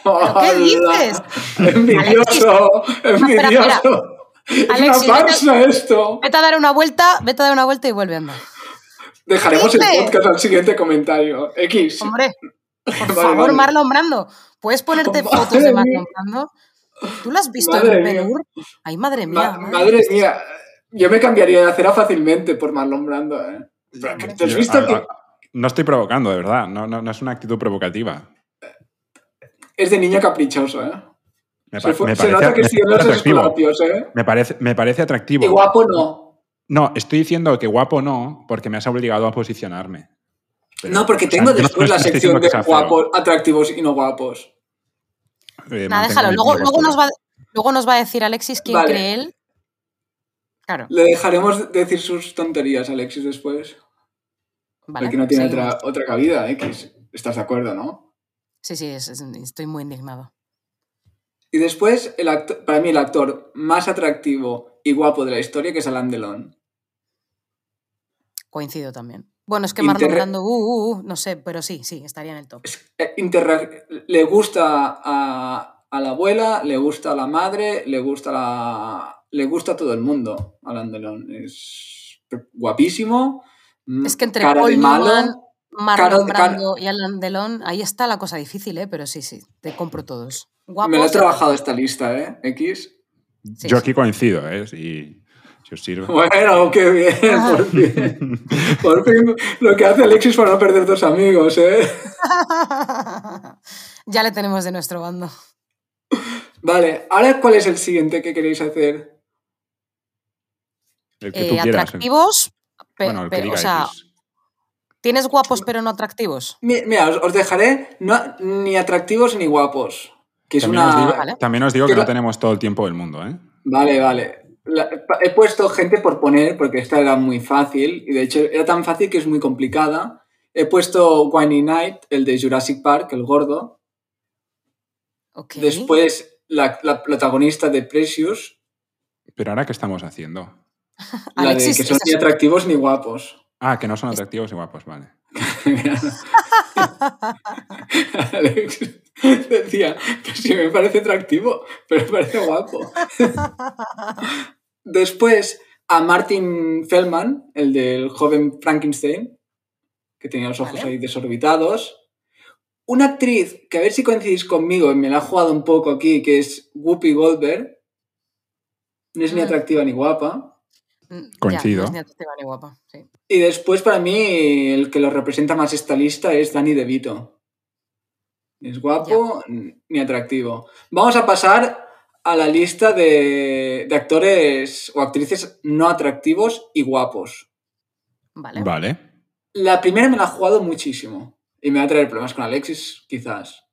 [SPEAKER 3] ¿Pero qué dices?
[SPEAKER 2] Envidioso, envidioso. Es
[SPEAKER 3] Alexis,
[SPEAKER 2] una
[SPEAKER 3] vete-
[SPEAKER 2] farsa esto.
[SPEAKER 3] Vete a dar una vuelta, vete a dar una vuelta y vuelve a andar.
[SPEAKER 2] Dejaremos el podcast al siguiente comentario. X.
[SPEAKER 3] Hombre, por
[SPEAKER 2] Vale,
[SPEAKER 3] favor,
[SPEAKER 2] vale.
[SPEAKER 3] Marlon Brando. ¿Puedes ponerte fotos de. Marlon Brando? ¿Tú lo has visto
[SPEAKER 2] Madre
[SPEAKER 3] en? Ay, madre mía.
[SPEAKER 2] Ma- madre mía, yo me cambiaría de acera fácilmente por Marlon Brando. ¿eh? ¿Te has
[SPEAKER 1] Yo-
[SPEAKER 2] visto
[SPEAKER 1] a-
[SPEAKER 2] que
[SPEAKER 1] a- no estoy provocando, de verdad. No, no, no es una actitud provocativa.
[SPEAKER 2] es de niño caprichoso? ¿eh?
[SPEAKER 1] Me,
[SPEAKER 2] Se,
[SPEAKER 1] pa-
[SPEAKER 2] fue-
[SPEAKER 1] me
[SPEAKER 2] se
[SPEAKER 1] parece,
[SPEAKER 2] nota que
[SPEAKER 1] me
[SPEAKER 2] estudió en
[SPEAKER 1] parece
[SPEAKER 2] los
[SPEAKER 1] atractivo.
[SPEAKER 2] ¿eh?
[SPEAKER 1] Me parece, me parece atractivo.
[SPEAKER 2] Y guapo no.
[SPEAKER 1] No, estoy diciendo que guapo no, porque me has obligado a posicionarme. Pero,
[SPEAKER 2] no, porque
[SPEAKER 1] o sea,
[SPEAKER 2] tengo después
[SPEAKER 1] no
[SPEAKER 2] la sección de guapos, atractivos y no guapos.
[SPEAKER 1] Eh,
[SPEAKER 3] Nada, déjalo. Luego, luego, nos va, luego nos va a decir Alexis quién
[SPEAKER 2] Vale.
[SPEAKER 3] cree él. Claro,
[SPEAKER 2] Le dejaremos decir sus tonterías a Alexis después.
[SPEAKER 3] vale.
[SPEAKER 2] porque no tiene
[SPEAKER 3] seguimos.
[SPEAKER 2] otra, otra cabida, X. ¿Estás de acuerdo, no?
[SPEAKER 3] Sí, sí, es- es- estoy muy indignado.
[SPEAKER 2] Y después, el acto- para mí, el actor más atractivo y guapo de la historia, que es Alain Delon.
[SPEAKER 3] Coincido también. Bueno, es que Marlon Brando, uh, uh, uh, no sé, pero sí, sí, estaría en el top.
[SPEAKER 2] Le gusta a, a la abuela, le gusta a la madre, le gusta a la, le gusta a todo el mundo. Alain Delon es guapísimo. mm,
[SPEAKER 3] Es que entre
[SPEAKER 2] cara
[SPEAKER 3] Paul
[SPEAKER 2] de.
[SPEAKER 3] Newman, Marlon
[SPEAKER 2] cara de- cara-
[SPEAKER 3] Brando y Alan Delon, ahí está la cosa difícil, ¿eh? Pero sí, sí, te compro todos. Guapos.
[SPEAKER 2] Me lo he trabajado esta lista, ¿eh? X.
[SPEAKER 3] Sí,
[SPEAKER 1] Yo
[SPEAKER 3] sí.
[SPEAKER 1] aquí coincido, ¿eh? Si os sirve.
[SPEAKER 2] Bueno, qué bien, por fin. Por fin lo que hace Alexis para no perder dos amigos, ¿eh?
[SPEAKER 3] ya le tenemos de nuestro bando.
[SPEAKER 2] Vale, ahora ¿cuál es el siguiente que queréis hacer?
[SPEAKER 1] El que
[SPEAKER 3] Eh,
[SPEAKER 1] tú quieras.
[SPEAKER 3] atractivos, pe-
[SPEAKER 1] Bueno, el que
[SPEAKER 3] pe-
[SPEAKER 1] diga
[SPEAKER 3] o sea. ¿tienes guapos pero no atractivos?
[SPEAKER 2] Mi- Mira, os, os dejaré no, ni atractivos ni guapos. Que es
[SPEAKER 1] También,
[SPEAKER 2] una...
[SPEAKER 1] os digo,
[SPEAKER 3] Vale.
[SPEAKER 1] también os digo
[SPEAKER 2] Que
[SPEAKER 1] que no tenemos todo el tiempo del mundo, ¿eh?
[SPEAKER 2] Vale, vale. La- he puesto gente por poner, porque esta era muy fácil, y de hecho era tan fácil que es muy complicada. He puesto Wayne Knight, el de Jurassic Park, el gordo. Después la, la protagonista de Precious,
[SPEAKER 1] Pero ahora, ¿qué estamos haciendo?
[SPEAKER 2] la de que son ni atractivos ni guapos.
[SPEAKER 1] Ah, que no son atractivos y guapos, vale.
[SPEAKER 2] Alex decía, pues sí me parece atractivo, pero me parece guapo. Después a Martin Feldman, el del joven Frankenstein, que tenía los ojos
[SPEAKER 3] Vale.
[SPEAKER 2] ahí desorbitados. Una actriz que a ver si coincidís conmigo, y me la ha jugado un poco aquí, que es Whoopi Goldberg. No es ni
[SPEAKER 3] Mm.
[SPEAKER 2] atractiva ni guapa.
[SPEAKER 3] Mm, ya,
[SPEAKER 1] Coincido.
[SPEAKER 3] no es ni atractiva ni guapa, sí.
[SPEAKER 2] Y después, para mí, el que lo representa más esta lista es Danny DeVito. Ni es guapo ni atractivo. Vamos a pasar a la lista de, de actores o actrices no atractivos y guapos.
[SPEAKER 3] Vale.
[SPEAKER 1] Vale.
[SPEAKER 2] La primera me la ha jugado muchísimo. Y me va a traer problemas con Alexis, quizás.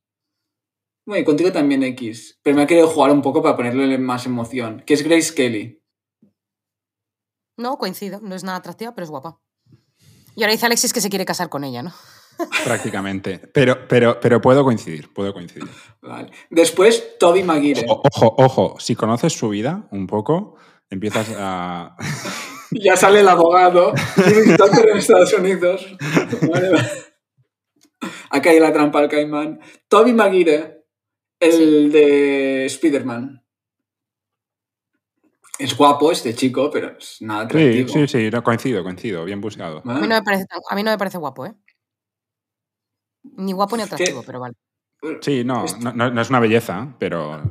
[SPEAKER 2] Bueno, y contigo también X. Pero me ha querido jugar un poco para ponerle más emoción. Que es Grace Kelly.
[SPEAKER 3] No, coincido, no es nada atractiva, pero es guapa. Y ahora dice Alexis que se quiere casar con ella, ¿no?
[SPEAKER 1] Prácticamente. Pero, pero, pero puedo coincidir, puedo coincidir.
[SPEAKER 2] Vale. Después, Toby Maguire.
[SPEAKER 1] Ojo, ojo, ojo, si conoces su vida un poco, empiezas a...
[SPEAKER 2] Ya sale el abogado. En Estados Unidos. Vale, vale. Acá hay la trampa al caimán. Toby Maguire, el de Spider-Man. Es guapo este chico, pero es nada atractivo.
[SPEAKER 1] sí, sí, no, coincido, coincido, bien buscado.
[SPEAKER 2] ¿Vale?
[SPEAKER 3] A mí no me parece, a mí no me parece guapo, ¿eh? Ni guapo ni atractivo, pero vale.
[SPEAKER 1] Sí, no, no, es una belleza, pero...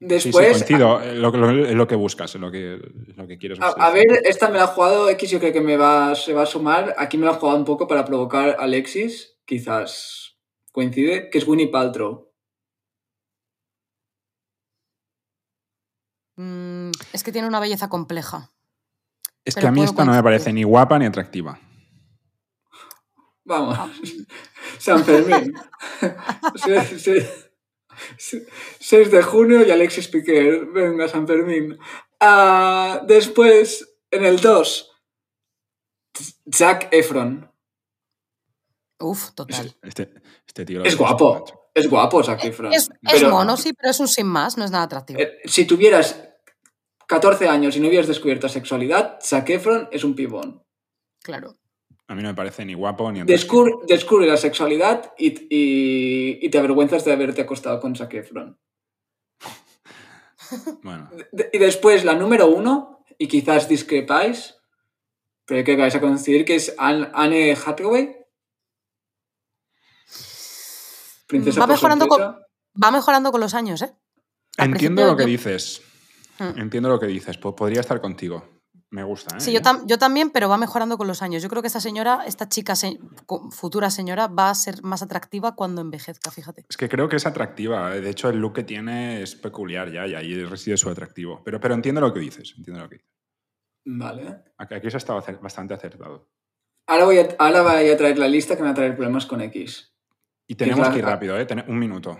[SPEAKER 1] Sí, sí,
[SPEAKER 2] Después,
[SPEAKER 1] coincido, en lo, lo- en lo que buscas, lo que, lo que quieres
[SPEAKER 2] a,
[SPEAKER 1] buscar.
[SPEAKER 2] a ver, esta me la ha jugado X, yo creo que me va, se va a sumar. Aquí me la ha jugado un poco para provocar a Alexis, quizás coincide, que es Winnie Paltrow.
[SPEAKER 3] Mm, es que tiene una belleza compleja.
[SPEAKER 1] Es que a mí esta no me parece ni guapa ni atractiva.
[SPEAKER 2] Vamos,
[SPEAKER 3] Ah.
[SPEAKER 2] San Fermín. Se- se- se- 6 de junio y Alexis Piquer. Venga, San Fermín. Ah, después, en el 2, Zac Efron.
[SPEAKER 3] Uf, total.
[SPEAKER 1] Este, este tío lo
[SPEAKER 2] Es guapo. Es guapo Zac Efron.
[SPEAKER 3] Es, es
[SPEAKER 2] Pero,
[SPEAKER 3] mono, sí, pero es un sin más, no es nada atractivo.
[SPEAKER 2] eh, si tuvieras 14 años y no hubieras descubierto sexualidad, Zac Efron es un pibón.
[SPEAKER 3] Claro.
[SPEAKER 1] A mí no me parece ni guapo ni.
[SPEAKER 2] Descubre, descubre la sexualidad y, y- y te avergüenzas de haberte acostado con Zac Efron.
[SPEAKER 1] Bueno,
[SPEAKER 2] De- y después la número uno, y quizás discrepáis, pero que vais a coincidir que es Anne, Anne Hathaway. Princesa
[SPEAKER 3] Va mejorando
[SPEAKER 2] sorpresa.
[SPEAKER 3] Va mejorando con los años, ¿eh? Al
[SPEAKER 1] entiendo lo que
[SPEAKER 3] yo-
[SPEAKER 1] dices.
[SPEAKER 3] Mm.
[SPEAKER 1] Entiendo lo que dices. Po- Podría estar contigo. Me gusta, ¿eh?
[SPEAKER 3] Sí, yo, tam- yo también, pero va mejorando con los años. Yo creo que esta señora, esta chica, se- futura señora, va a ser más atractiva cuando envejezca, fíjate.
[SPEAKER 1] Es que creo que es atractiva. ¿eh? De hecho, el look que tiene es peculiar ya y ahí reside su atractivo. Pero, pero entiendo lo que dices. Entiendo lo que dices.
[SPEAKER 2] Vale.
[SPEAKER 1] Aquí aquí se ha estado bastante acertado.
[SPEAKER 2] Ahora voy, a, ahora voy a traer la lista que me va a traer problemas con X.
[SPEAKER 1] Y tenemos
[SPEAKER 2] la-
[SPEAKER 1] que ir rápido, ¿eh? Ten- un minuto.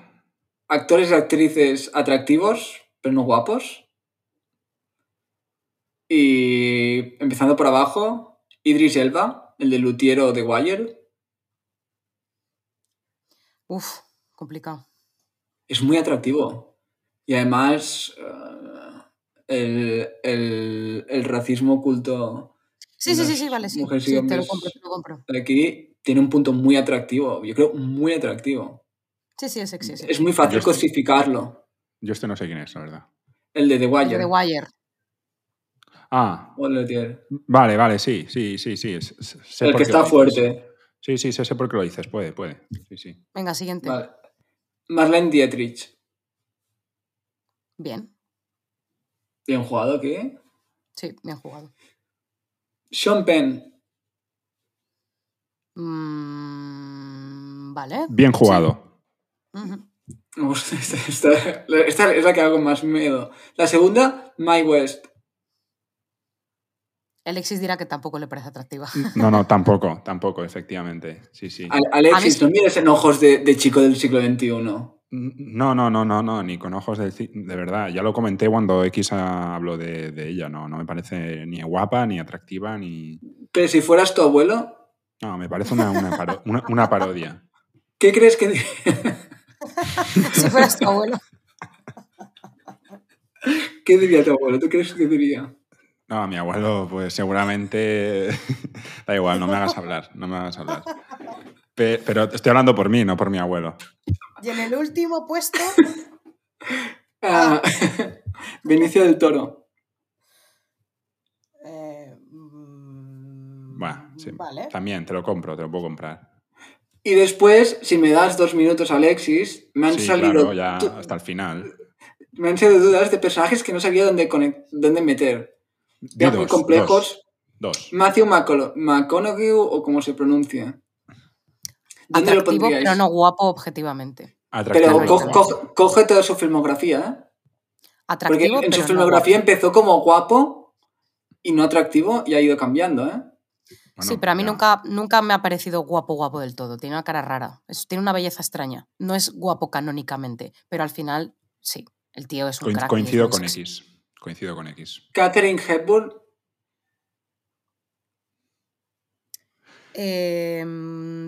[SPEAKER 2] Actores y actrices atractivos, pero no guapos. Y empezando por abajo, Idris Elba, el de Lutiero de Wire.
[SPEAKER 3] Uf, complicado.
[SPEAKER 2] Es muy atractivo. Y además, eh, el, el- el racismo oculto
[SPEAKER 3] Sí, sí, sí, sí, vale, sí.
[SPEAKER 2] mujeres y
[SPEAKER 3] Sí, te lo compro, te lo compro.
[SPEAKER 2] de aquí tiene un punto muy atractivo. Yo creo muy atractivo.
[SPEAKER 3] Sí, sí, es sexy. es
[SPEAKER 2] muy fácil
[SPEAKER 1] Yo
[SPEAKER 2] cosificarlo.
[SPEAKER 1] Yo este no sé quién es, la verdad.
[SPEAKER 2] El de The
[SPEAKER 3] El
[SPEAKER 2] Wire.
[SPEAKER 3] de Wire.
[SPEAKER 1] Ah, vale, vale, sí, sí, sí, sí. sé
[SPEAKER 2] El que
[SPEAKER 1] qué
[SPEAKER 2] está fuerte.
[SPEAKER 1] Sí, sí, sé, sé por qué lo dices. Puede, puede. Sí, sí.
[SPEAKER 3] Venga, siguiente.
[SPEAKER 2] Vale. Marlene Dietrich.
[SPEAKER 3] Bien.
[SPEAKER 2] Bien jugado aquí.
[SPEAKER 3] Sí, bien jugado.
[SPEAKER 2] Sean Penn.
[SPEAKER 3] Mm, vale.
[SPEAKER 1] Bien jugado.
[SPEAKER 2] Esta, esta- esta es la que hago más miedo. La segunda, My West.
[SPEAKER 3] Alexis dirá que tampoco le parece atractiva.
[SPEAKER 1] No, no, tampoco, tampoco, efectivamente. Sí, sí.
[SPEAKER 2] Al- Alexis, no mires en ojos de, de chico del siglo XXI.
[SPEAKER 1] No, no, no, no, no, ni con ojos de, de verdad. Ya lo comenté cuando X habló de, de ella. No, no me parece ni guapa, ni atractiva, ni.
[SPEAKER 2] Pero si fueras tu abuelo,
[SPEAKER 1] No, me parece una, una, paro- una- una parodia.
[SPEAKER 2] ¿qué crees que
[SPEAKER 3] si fueras tu abuelo.
[SPEAKER 2] qué diría tu abuelo? ¿Tú crees que diría?
[SPEAKER 1] No, mi abuelo, pues seguramente. da igual, no me hagas hablar, no me hagas hablar. Pe- pero estoy hablando por mí, no por mi abuelo.
[SPEAKER 3] Y en el último puesto.
[SPEAKER 2] Ah, Benicio del Toro.
[SPEAKER 3] eh, mm,
[SPEAKER 1] Bueno, sí,
[SPEAKER 3] Vale.
[SPEAKER 1] También te lo compro, te lo puedo comprar.
[SPEAKER 2] Y después, si me das dos minutos, Alexis, me han
[SPEAKER 1] Sí,
[SPEAKER 2] salido
[SPEAKER 1] claro, ya hasta el final.
[SPEAKER 2] me han salido dudas de personajes que no sabía dónde, dónde meter. Ya muy complejos.
[SPEAKER 1] Dos. dos.
[SPEAKER 2] Matthew McConaughey o como se pronuncia. ¿Dónde lo
[SPEAKER 3] Atractivo,
[SPEAKER 2] pondríais?
[SPEAKER 3] pero no guapo objetivamente.
[SPEAKER 1] Atractivo.
[SPEAKER 2] Pero co- co- coge toda su filmografía, ¿eh? Porque
[SPEAKER 3] Atractivo,
[SPEAKER 2] en su
[SPEAKER 3] no
[SPEAKER 2] filmografía
[SPEAKER 3] guapo.
[SPEAKER 2] empezó como guapo y no atractivo y ha ido cambiando, ¿eh?
[SPEAKER 1] Bueno,
[SPEAKER 3] sí, pero a mí
[SPEAKER 1] ya.
[SPEAKER 3] nunca, nunca me ha parecido guapo, guapo del todo. Tiene una cara rara. Es- tiene una belleza extraña. No es guapo canónicamente, pero al final, sí. El tío es un crack es
[SPEAKER 1] Coincido con. X. Coincido con X.
[SPEAKER 2] Catherine Hepburn,
[SPEAKER 3] Eh,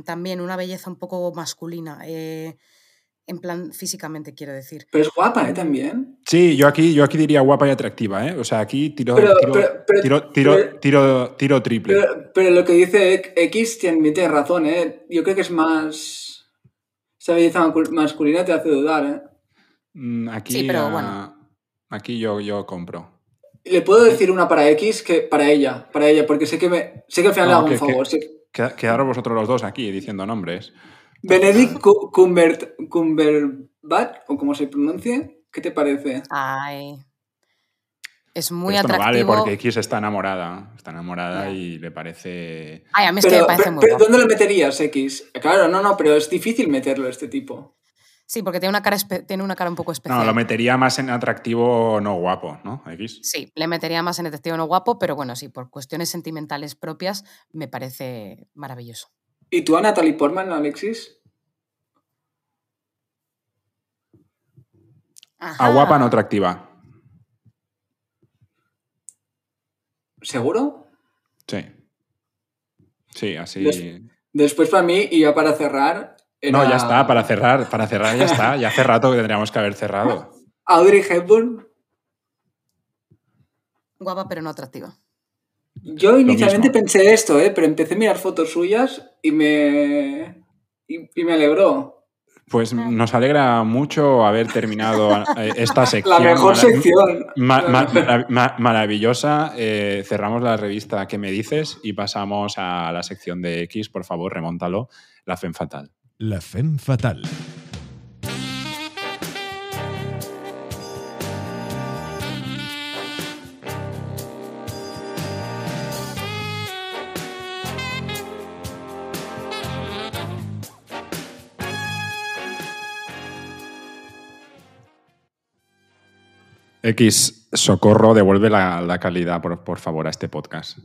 [SPEAKER 3] también una belleza un poco masculina. eh, en plan, físicamente, quiero decir.
[SPEAKER 2] pero es guapa, ¿eh? También.
[SPEAKER 1] Sí, yo aquí, yo aquí diría guapa y atractiva, ¿eh? O sea, aquí tiro,
[SPEAKER 2] Pero-
[SPEAKER 1] tiro,
[SPEAKER 2] pero- pero-
[SPEAKER 1] tiro, tiro,
[SPEAKER 2] pero-
[SPEAKER 1] tiro, tiro triple.
[SPEAKER 2] Pero, pero lo que dice X tiene, tiene razón, ¿eh? Yo creo que es más... Esa belleza mascul- masculina te hace dudar, ¿eh?
[SPEAKER 1] Mm, Aquí,
[SPEAKER 3] Sí, pero bueno.
[SPEAKER 1] Aquí yo, yo compro.
[SPEAKER 2] Le puedo decir una para X que para ella, para ella, porque sé que, me, sé que al final le hago un
[SPEAKER 1] que- que-
[SPEAKER 2] favor. sí.
[SPEAKER 1] Queda- Quedaros vosotros los dos aquí diciendo nombres.
[SPEAKER 2] Benedict Cumberbatch, o como se pronuncie, ¿qué te parece?
[SPEAKER 3] Ay. Es muy
[SPEAKER 1] esto no vale
[SPEAKER 3] atractivo.
[SPEAKER 1] porque X está enamorada. Está enamorada y le parece.
[SPEAKER 3] Ay, a mí es que me parece
[SPEAKER 2] pero-
[SPEAKER 3] muy
[SPEAKER 2] pero
[SPEAKER 3] guapo.
[SPEAKER 2] ¿dónde lo meterías, X? Claro, no, no, pero es difícil meterlo este tipo.
[SPEAKER 3] Sí, porque tiene una cara, tiene una cara un poco especial.
[SPEAKER 1] No, lo metería más en atractivo, no guapo, ¿no? X.
[SPEAKER 3] Sí, le metería más en detective no guapo, pero bueno, sí, por cuestiones sentimentales propias me parece maravilloso.
[SPEAKER 2] ¿Y tú a Natalie Portman, Alexis?
[SPEAKER 1] A guapa, no atractiva.
[SPEAKER 2] ¿Seguro?
[SPEAKER 1] Sí. Sí, así.
[SPEAKER 2] Des- Después para mí, y ya para cerrar...
[SPEAKER 1] No, ya está, para cerrar, para cerrar ya está. Ya hace rato que tendríamos que haber cerrado.
[SPEAKER 2] Audrey Hepburn.
[SPEAKER 3] Guapa, pero no atractiva.
[SPEAKER 2] Yo inicialmente pensé esto, ¿eh? pero empecé a mirar fotos suyas y me, y, y me alegró.
[SPEAKER 1] Pues nos alegra mucho haber terminado eh, esta
[SPEAKER 2] La
[SPEAKER 1] sección.
[SPEAKER 2] mejor
[SPEAKER 1] mara-
[SPEAKER 2] sección.
[SPEAKER 1] ma-
[SPEAKER 2] La
[SPEAKER 1] ma-
[SPEAKER 2] mejor.
[SPEAKER 1] ma- maravillosa. Eh, cerramos la revista ¿Qué me dices? Y pasamos a la sección de X. Por favor, remóntalo. La Femme Fatal.
[SPEAKER 4] La Femme Fatal.
[SPEAKER 1] X, socorro, devuelve la, la calidad, por, por favor, a este podcast.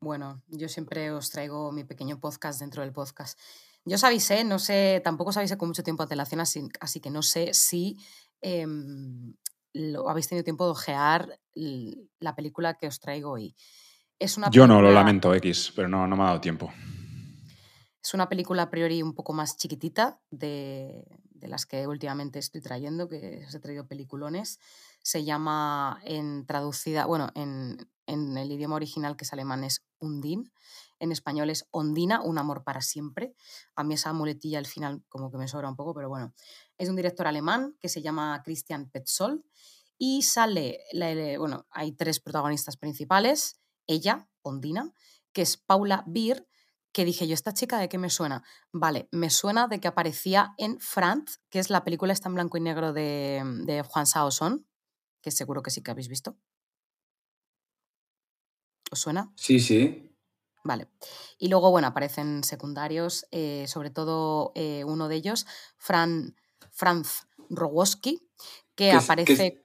[SPEAKER 3] Bueno, yo siempre os traigo mi pequeño podcast dentro del podcast. Yo os avisé, no sé, tampoco os avisé con mucho tiempo de antelación, así, así que no sé si em, lo, habéis tenido tiempo de ojear la película que os traigo hoy. Es una
[SPEAKER 1] Yo no, lo lamento, X, pero no, no me ha dado tiempo.
[SPEAKER 3] Es una película a priori un poco más chiquitita de, de las que últimamente estoy trayendo, que os he traído peliculones. Se llama en traducida, bueno, en, en el idioma original que es alemán es Undine. En español es Ondina, un amor para siempre. A mí esa muletilla al final como que me sobra un poco, pero bueno. Es un director alemán que se llama Christian Petzold y sale, la- bueno, hay tres protagonistas principales. Ella, Ondina, que es Paula Beer, que dije yo, ¿esta chica de qué me suena? Vale, me suena de que aparecía en Franz, que es la película esta en blanco y negro de, de Juan Saoson, que seguro que sí que habéis visto. ¿Os suena?
[SPEAKER 2] Sí, sí.
[SPEAKER 3] Vale. Y luego, bueno, aparecen secundarios, eh, sobre todo eh, uno de ellos, Fran, Franz Rogoski, que,
[SPEAKER 2] Que es- que
[SPEAKER 3] aparece...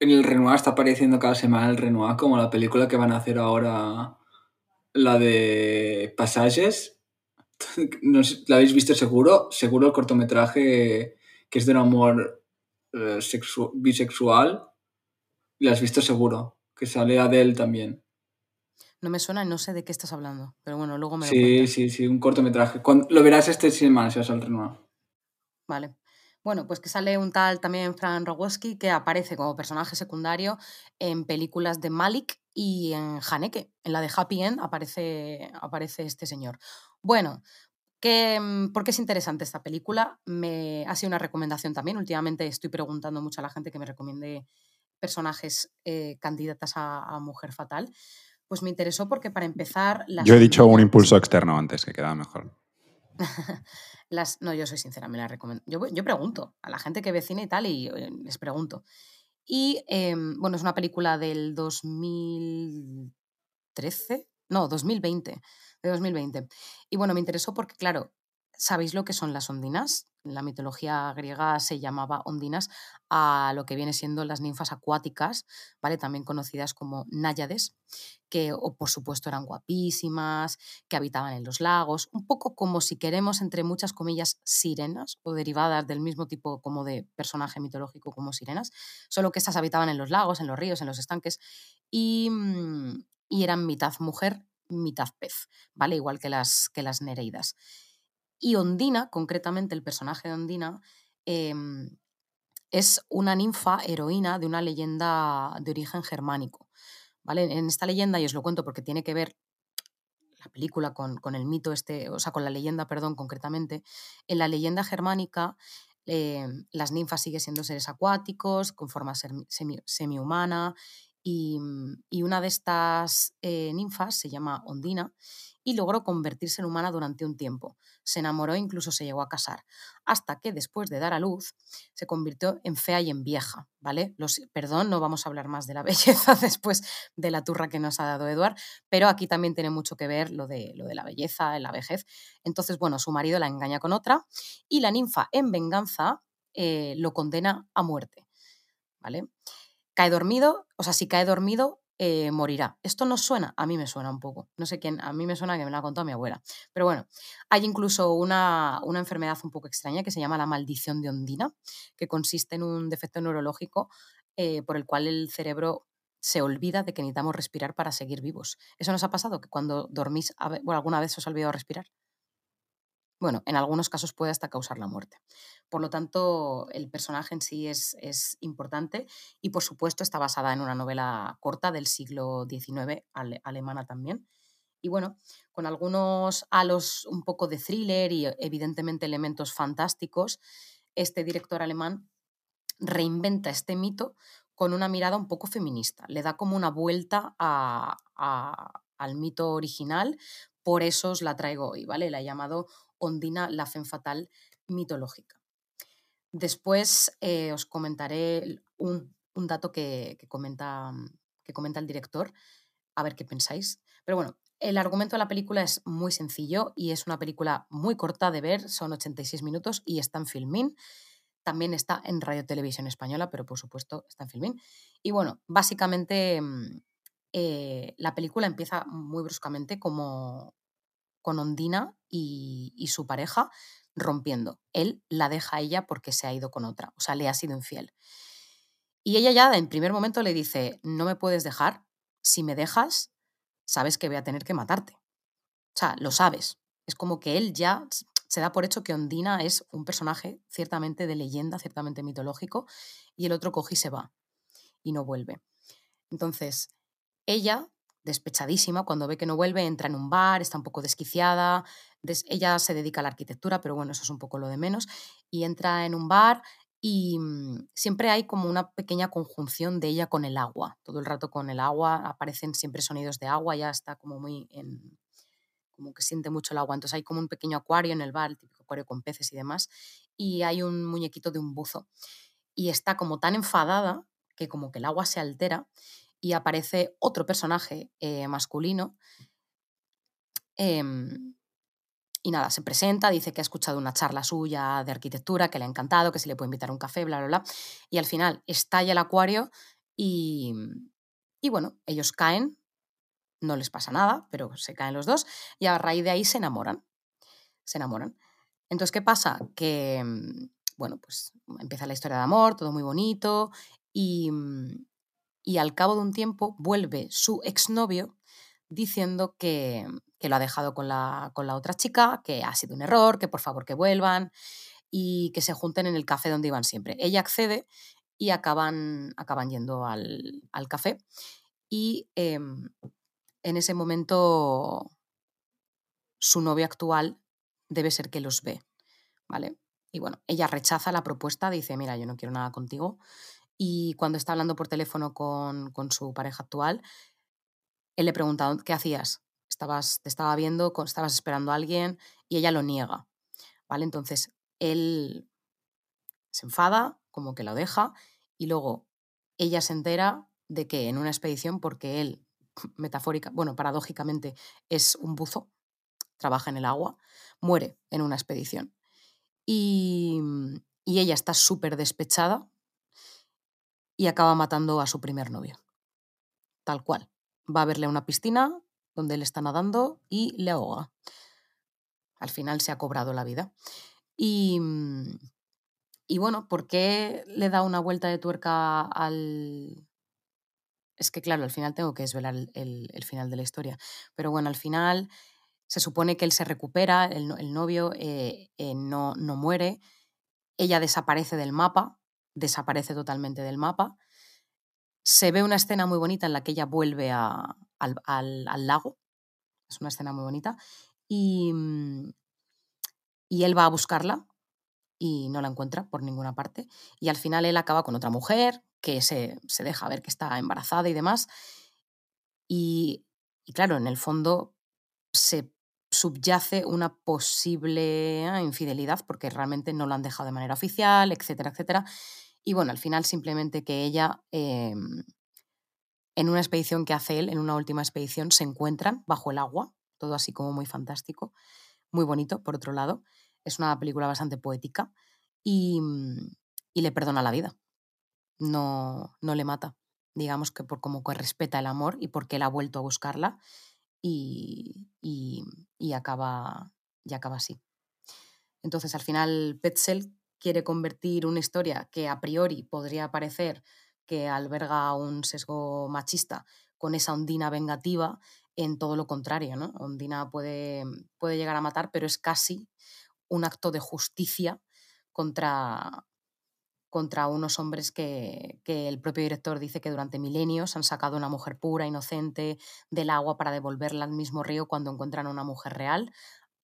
[SPEAKER 2] En el Renoir está apareciendo cada semana el Renoir, como la película que van a hacer ahora, la de Pasajes. No sé, ¿La habéis visto seguro? Seguro el cortometraje que es de un amor eh, sexu- bisexual. ¿La has visto seguro? Que sale Adele también.
[SPEAKER 3] No me suena y no sé de qué estás hablando, pero bueno, luego me lo
[SPEAKER 2] Sí,
[SPEAKER 3] cuentas.
[SPEAKER 2] sí, sí, un cortometraje. Cuando- lo verás este semana si vas al Renoir.
[SPEAKER 3] Vale. Bueno, pues que sale un tal también Fran Rogoski que aparece como personaje secundario en películas de Malik y en Haneke. En la de Happy End aparece, aparece este señor. Bueno, que, ¿por qué es interesante esta película? Me, ha sido una recomendación también. Últimamente estoy preguntando mucho a la gente que me recomiende personajes eh, candidatas a, a Mujer Fatal. Pues me interesó porque para empezar... las
[SPEAKER 1] Yo he dicho un impulso externo antes, que quedaba mejor.
[SPEAKER 3] las, no, yo soy sincera, me la recomiendo. Yo, yo pregunto a la gente que ve cine y tal y eh, les pregunto. Y em, bueno, es una película del 2013, no, 2020, de 2020. Y bueno, me interesó porque, claro, ¿sabéis lo que son las ondinas? La mitología griega se llamaba ondinas a lo que viene siendo las ninfas acuáticas, ¿vale? También conocidas como náyades, que o, por supuesto eran guapísimas, que habitaban en los lagos, un poco como si queremos, entre muchas comillas, sirenas o derivadas del mismo tipo como de personaje mitológico como sirenas, solo que estas habitaban en los lagos, en los ríos, en los estanques y, mm, y eran mitad mujer, mitad pez, ¿vale? Igual que las, que las nereidas. Y Ondina, concretamente el personaje de Ondina, em, es una ninfa heroína de una leyenda de origen germánico. ¿vale? En esta leyenda, y os lo cuento porque tiene que ver la película con, con el mito este, o sea, con la leyenda, perdón, concretamente, en la leyenda germánica eh, las ninfas siguen siendo seres acuáticos, con forma semi- semi- semi-humana, y, mm, y una de estas eh, ninfas se llama Ondina y logró convertirse en humana durante un tiempo. Se enamoró e incluso se llegó a casar, hasta que después de dar a luz se convirtió en fea y en vieja, ¿vale? Perdón, no vamos a hablar más de la belleza después de la turra que nos ha dado Eduard, pero aquí también tiene mucho que ver lo de, lo de la belleza, la vejez. Entonces, bueno, su marido la engaña con otra y la ninfa, en venganza, eh, lo condena a muerte, ¿vale? Cae dormido, o sea, si cae dormido, eh, morirá. Esto no suena, a mí me suena un poco. No sé quién, a mí me suena que me lo ha contado mi abuela. Pero bueno, hay incluso una, una enfermedad un poco extraña que se llama la maldición de Ondina, que consiste en un defecto neurológico eh, por el cual el cerebro se olvida de que necesitamos respirar para seguir vivos. ¿Eso nos ha pasado? Que cuando dormís, alguna vez os ha olvidado respirar. Bueno, en algunos casos puede hasta causar la muerte. Por lo tanto, el personaje en sí es, es importante y, por supuesto, está basada en una novela corta del siglo XIX, ale- alemana también. Y bueno, con algunos halos un poco de thriller y evidentemente elementos fantásticos, este director alemán reinventa este mito con una mirada un poco feminista. Le da como una vuelta a- al mito original, por eso os la traigo hoy, ¿vale? La he llamado Ondina, la femme fatal mitológica. Después eh, os comentaré un, dato que, comenta, que comenta el director, a ver qué pensáis. Pero bueno, el argumento de la película es muy sencillo y es una película muy corta de ver, son 86 minutos y está en Filmin. También está en Radio Televisión Española, pero por supuesto está en Filmin. Y bueno, básicamente mm, eh, la película empieza muy bruscamente como con Ondina y, su pareja rompiendo. Él la deja a ella porque se ha ido con otra, o sea, le ha sido infiel. Y ella ya en primer momento le dice, no me puedes dejar, si me dejas, sabes que voy a tener que matarte. O sea, lo sabes. Es como que él ya se da por hecho que Ondina es un personaje ciertamente de leyenda, ciertamente mitológico, y el otro coge y se va y no vuelve. Entonces, ella, despechadísima, cuando ve que no vuelve, entra en un bar, está un poco desquiciada. des- ella se dedica a la arquitectura, pero bueno, eso es un poco lo de menos. Y entra en un bar y mm, siempre hay como una pequeña conjunción de ella con el agua. Todo el rato con el agua, aparecen siempre sonidos de agua, ya está como muy en, como que siente mucho el agua. Entonces hay como un pequeño acuario en el bar, el típico acuario con peces y demás, y hay un muñequito de un buzo. Y está como tan enfadada que como que el agua se altera y aparece otro personaje eh, masculino. em, y nada, se presenta, dice que ha escuchado una charla suya de arquitectura, que le ha encantado, que se le puede invitar a un café, bla, bla, bla. Y al final estalla el acuario y, y bueno, ellos caen, no les pasa nada, pero se caen los dos y a raíz de ahí se enamoran. Se enamoran. Entonces, ¿qué pasa? Que, mm, bueno, pues empieza la historia de amor, todo muy bonito y, mm, y al cabo de un tiempo vuelve su exnovio diciendo que, que lo ha dejado con la, con la otra chica, que ha sido un error, que por favor que vuelvan y que se junten en el café donde iban siempre. Ella accede y acaban, acaban yendo al, al café y em, en ese momento su novio actual debe ser que los ve, ¿vale? Y bueno, ella rechaza la propuesta, dice, mira, yo no quiero nada contigo. Y cuando está hablando por teléfono con, con su pareja actual, él le pregunta, ¿qué hacías? Estabas, te estaba viendo, estabas esperando a alguien y ella lo niega, ¿vale? Entonces, él se enfada, como que lo deja, y luego ella se entera de que en una expedición, porque él, metafórica, bueno, paradójicamente, es un buzo, trabaja en el agua, muere en una expedición. Y, y ella está súper despechada y acaba matando a su primer novio. Tal cual. Va a verle a una piscina donde él está nadando y le ahoga. Al final se ha cobrado la vida. Y, mm, y bueno, ¿por qué le da una vuelta de tuerca al... Es que claro, al final tengo que desvelar el, final de la historia. Pero bueno, al final se supone que él se recupera, el novio eh, eh, no, no muere, ella desaparece del mapa, desaparece totalmente del mapa. Se ve una escena muy bonita en la que ella vuelve al, al- al lago, es una escena muy bonita, y, mm, y él va a buscarla y no la encuentra por ninguna parte. Y al final él acaba con otra mujer que se, se deja ver que está embarazada y demás. Y, y claro, en el fondo se subyace una posible ah, infidelidad porque realmente no lo han dejado de manera oficial, etcétera, etcétera. Y bueno, al final simplemente que ella, eh, en una expedición que hace él, en una última expedición, se encuentran bajo el agua, todo así como muy fantástico, muy bonito, por otro lado. Es una película bastante poética y, mm, y le perdona la vida. No, no le mata. Digamos que por como que respeta el amor y porque él ha vuelto a buscarla y, y, y acaba, acaba así. Entonces, al final, Petzel quiere convertir una historia que a priori podría parecer que alberga un sesgo machista con esa ondina vengativa en todo lo contrario, ¿no? Ondina puede, puede llegar a matar, pero es casi un acto de justicia contra, contra unos hombres que, el propio director dice que durante milenios han sacado a una mujer pura, inocente, del agua para devolverla al mismo río cuando encuentran a una mujer real,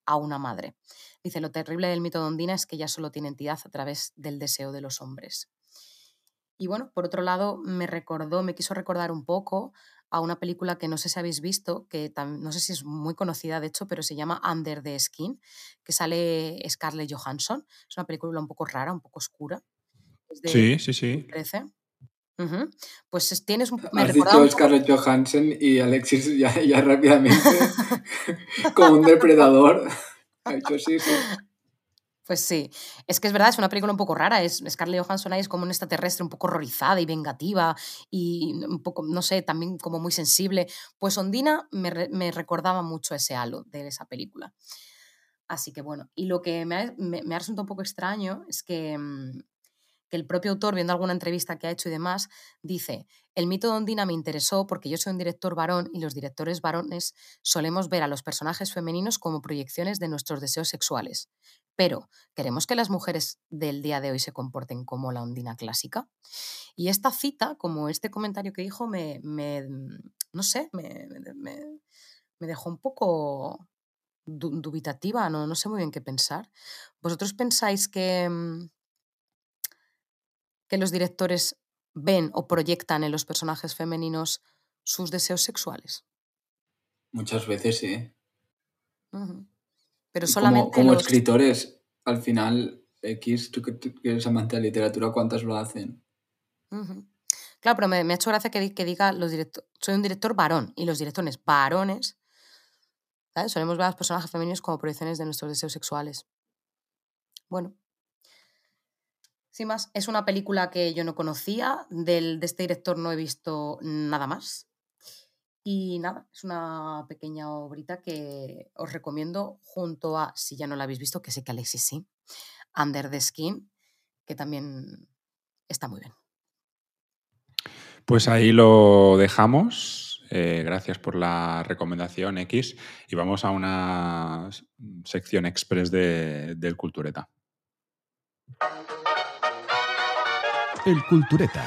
[SPEAKER 3] a una madre. Dice, lo terrible del mito de Ondina es que ella solo tiene entidad a través del deseo de los hombres. Y bueno, por otro lado, me recordó, me quiso recordar un poco a una película que no sé si habéis visto, que no sé si es muy conocida de hecho, pero se llama Under the Skin, que sale Scarlett Johansson. Es una película un poco rara, un poco oscura. De
[SPEAKER 1] Sí, sí, sí.
[SPEAKER 3] 2013. Ujú. Pues es- tienes un... Me
[SPEAKER 2] Has
[SPEAKER 3] un
[SPEAKER 2] dicho
[SPEAKER 3] poco-
[SPEAKER 2] Scarlett Johansson y Alexis ya, ya rápidamente, como un depredador, ha dicho sí, sí.
[SPEAKER 3] Pues sí, es que es verdad, es una película un poco rara. Es Scarlett Johansson ahí es como un extraterrestre un poco horrorizada y vengativa y un poco, no sé, también como muy sensible. Pues Ondina me, me recordaba mucho ese halo de esa película. Así que bueno, y lo que me ha, me, me ha resultado un poco extraño es que, mm, el propio autor, viendo alguna entrevista que ha hecho y demás, dice, el mito de Ondina me interesó porque yo soy un director varón y los directores varones solemos ver a los personajes femeninos como proyecciones de nuestros deseos sexuales. Pero, ¿queremos que las mujeres del día de hoy se comporten como la Ondina clásica? Y esta cita, como este comentario que dijo, me, me- no sé, me, me- me dejó un poco du- dubitativa, no, no sé muy bien qué pensar. ¿Vosotros pensáis que, mm, que los directores ven o proyectan en los personajes femeninos sus deseos sexuales?
[SPEAKER 2] Muchas veces sí.
[SPEAKER 3] Pero solamente
[SPEAKER 2] como, como
[SPEAKER 3] los...
[SPEAKER 2] escritores, al final, X, tú que, eres amante de la literatura, ¿cuántas lo hacen?
[SPEAKER 3] Claro, pero me, me ha hecho gracia que, di- que diga los directo- soy un director varón y los directores varones, ¿sabes? Solemos ver a los personajes femeninos como proyecciones de nuestros deseos sexuales. Bueno. Sin más, es una película que yo no conocía, del, de este director no he visto nada más. Y nada, es una pequeña obrita que os recomiendo junto a, si ya no la habéis visto, que sé que Alexis sí, Under the Skin, que también está muy bien.
[SPEAKER 1] Pues ahí lo dejamos. Eh, gracias por la recomendación X. Y vamos a una sección express de- del Cultureta.
[SPEAKER 4] El Cultureta.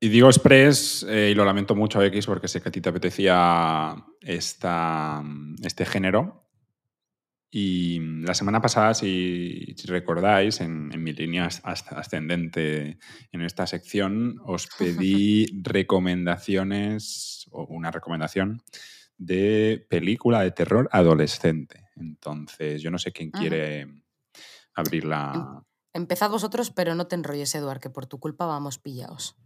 [SPEAKER 1] Y digo express, eh, y lo lamento mucho X porque sé que a ti te apetecía esta, este género. Y la semana pasada, si, si recordáis, en, en mi línea as- as- ascendente en esta sección, os pedí recomendaciones, o una recomendación, de película de terror adolescente. Entonces, yo no sé quién quiere abrir la...
[SPEAKER 3] Empezad vosotros, pero no te enrolles, Eduard, que por tu culpa vamos pillados.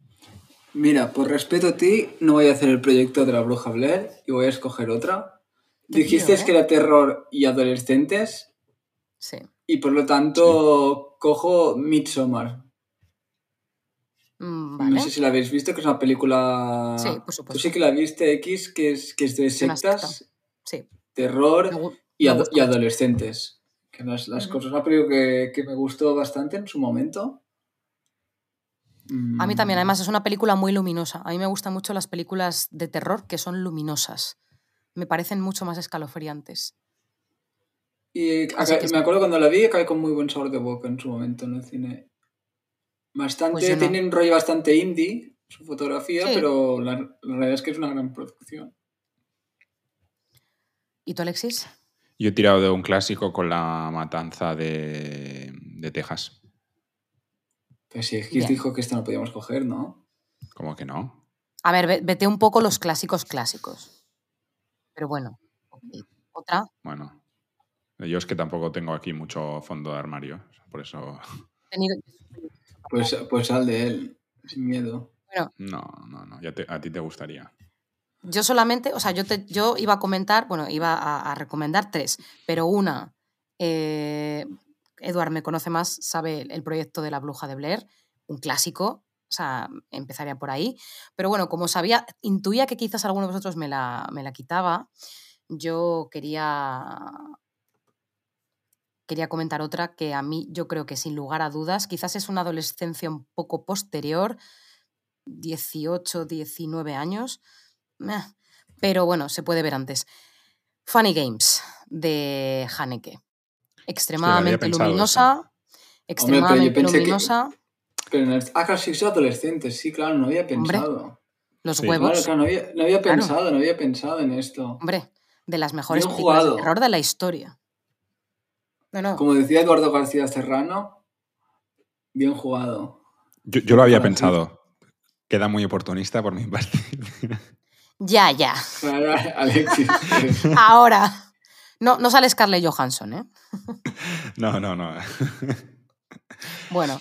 [SPEAKER 2] Mira, por respeto a ti, no voy a hacer el proyecto de la bruja Blair y voy a escoger otra. Dijiste
[SPEAKER 3] tío, ¿eh?
[SPEAKER 2] que era terror y adolescentes
[SPEAKER 3] Sí.
[SPEAKER 2] y por lo tanto cojo Midsommar.
[SPEAKER 3] Mm,
[SPEAKER 2] No sé si la habéis visto, que es una película...
[SPEAKER 3] Sí, por
[SPEAKER 2] Tú
[SPEAKER 3] supuesto.
[SPEAKER 2] sí que la viste, X, que es, que es de sectas,
[SPEAKER 3] Sí.
[SPEAKER 2] terror y, adolescentes. Que las, las cosas, una película que, que me gustó bastante en su momento.
[SPEAKER 3] A mí también,
[SPEAKER 2] Mm,
[SPEAKER 3] además, es una película muy luminosa. A mí me gustan mucho las películas de terror que son luminosas. Me parecen mucho más escalofriantes.
[SPEAKER 2] Y acá-
[SPEAKER 3] que
[SPEAKER 2] me acuerdo cuando la vi, acabé con muy buen sabor de boca en su momento en el cine. Bastante,
[SPEAKER 3] Pues no.
[SPEAKER 2] tiene un rollo bastante indie, su fotografía,
[SPEAKER 3] Sí.
[SPEAKER 2] pero la, la realidad es que es una gran producción.
[SPEAKER 3] ¿Y tú, Alexis?
[SPEAKER 1] Yo he tirado de un clásico con la matanza de, de Texas.
[SPEAKER 2] Pues sí, X dijo que esta no podíamos coger, ¿no?
[SPEAKER 1] ¿Cómo que no?
[SPEAKER 3] A ver, ve- vete un poco los clásicos clásicos. Pero bueno. ¿Otra?
[SPEAKER 1] Bueno, yo es que tampoco tengo aquí mucho fondo de armario, por eso
[SPEAKER 3] Tenido-
[SPEAKER 2] Pues, pues sal de él, sin miedo.
[SPEAKER 3] Bueno,
[SPEAKER 1] no, no, no, ya te- a ti te gustaría.
[SPEAKER 3] yo solamente, o sea, yo, te- yo iba a comentar, bueno, iba a, a recomendar tres, pero una, eh, Eduard me conoce más, sabe el proyecto de la bruja de Blair, un clásico, o sea, empezaría por ahí. Pero bueno, como sabía, intuía que quizás alguno de vosotros me la, me la quitaba, yo quería quería comentar otra que a mí yo creo que sin lugar a dudas, quizás es una adolescencia un poco posterior, 18, 19 años, pero bueno, se puede ver antes. Funny Games de Haneke. Extremadamente
[SPEAKER 1] pensado
[SPEAKER 3] luminosa, extremadamente
[SPEAKER 2] que- Pero en el... Ah, claro, sí, soy adolescente. Sí, claro, no había pensado.
[SPEAKER 3] Los
[SPEAKER 1] Sí.
[SPEAKER 2] Claro,
[SPEAKER 3] huevos,
[SPEAKER 2] claro, no había, no había
[SPEAKER 3] Claro.
[SPEAKER 2] pensado, no había pensado en esto.
[SPEAKER 3] hombre, de las mejores
[SPEAKER 2] Bien
[SPEAKER 3] películas de
[SPEAKER 2] jugado.
[SPEAKER 3] terror de la historia. No, no,
[SPEAKER 2] Como decía Eduardo García Serrano, bien jugado.
[SPEAKER 1] Yo, yo lo había
[SPEAKER 2] Para
[SPEAKER 1] pensado. Queda muy oportunista por mi parte.
[SPEAKER 3] ya, ya.
[SPEAKER 2] Claro, Alexis.
[SPEAKER 3] Ahora. No, no sale Scarlett Johansson, ¿eh?
[SPEAKER 1] No, no, no.
[SPEAKER 3] Bueno,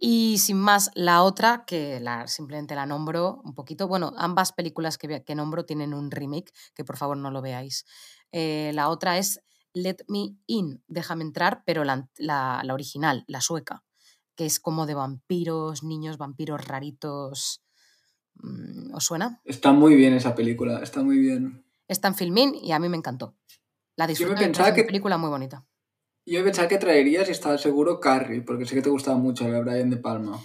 [SPEAKER 3] y sin más, la otra, que la, simplemente la nombro un poquito. Bueno, ambas películas que, que nombro tienen un remake, que por favor no lo veáis. Eh, la otra es Let Me In, déjame entrar, pero la, la- la original, la sueca, que es como de vampiros, niños vampiros raritos. Mm, ¿Os suena?
[SPEAKER 2] Está muy bien esa película, está muy bien.
[SPEAKER 3] Está en Filmin y a mí me encantó. La disfruté, me
[SPEAKER 2] pensaba
[SPEAKER 3] parece una
[SPEAKER 2] que-
[SPEAKER 3] película muy bonita.
[SPEAKER 2] Yo pensaba que traerías y estaba seguro Carrie, porque sé que te gustaba mucho la Brian De Palma.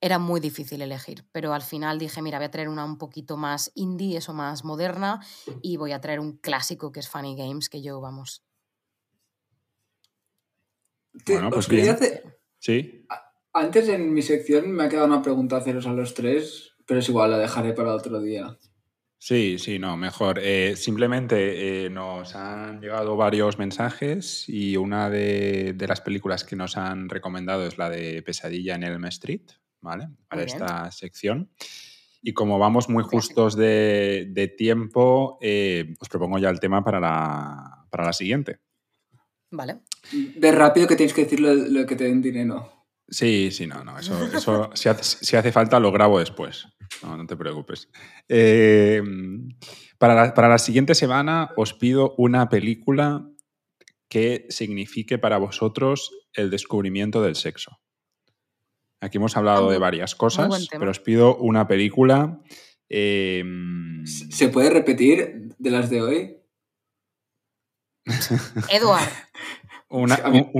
[SPEAKER 3] era muy difícil elegir, pero al final dije, mira, voy a traer una un poquito más indie, eso más moderna, y voy a traer un clásico que es Funny Games, que yo, vamos.
[SPEAKER 1] Bueno, pues bien.
[SPEAKER 2] hacer-
[SPEAKER 1] Sí.
[SPEAKER 2] Antes en mi sección me ha quedado una pregunta a haceros a los tres, pero es igual, la dejaré para otro día.
[SPEAKER 1] Sí, sí, no, mejor. Eh, simplemente eh, nos han llegado varios mensajes y una de, de las películas que nos han recomendado es la de Pesadilla en Elm Street, ¿vale? Para
[SPEAKER 3] Muy bien.
[SPEAKER 1] esta sección. Y como vamos muy justos de, de tiempo, eh, os propongo ya el tema para la, para la siguiente.
[SPEAKER 3] Vale.
[SPEAKER 2] De rápido que tienes que decir lo, lo que te den dinero.
[SPEAKER 1] Sí, sí, no, no. Eso, eso si, hace, si hace falta lo grabo después. No, no te preocupes. Eh, para, la, para la siguiente semana os pido una película que signifique para vosotros el descubrimiento del sexo. Aquí hemos hablado
[SPEAKER 3] Ah,
[SPEAKER 1] de varias cosas, pero os pido una película. eh,
[SPEAKER 2] ¿Se puede repetir de las de hoy?
[SPEAKER 3] Eduard,
[SPEAKER 1] una, un-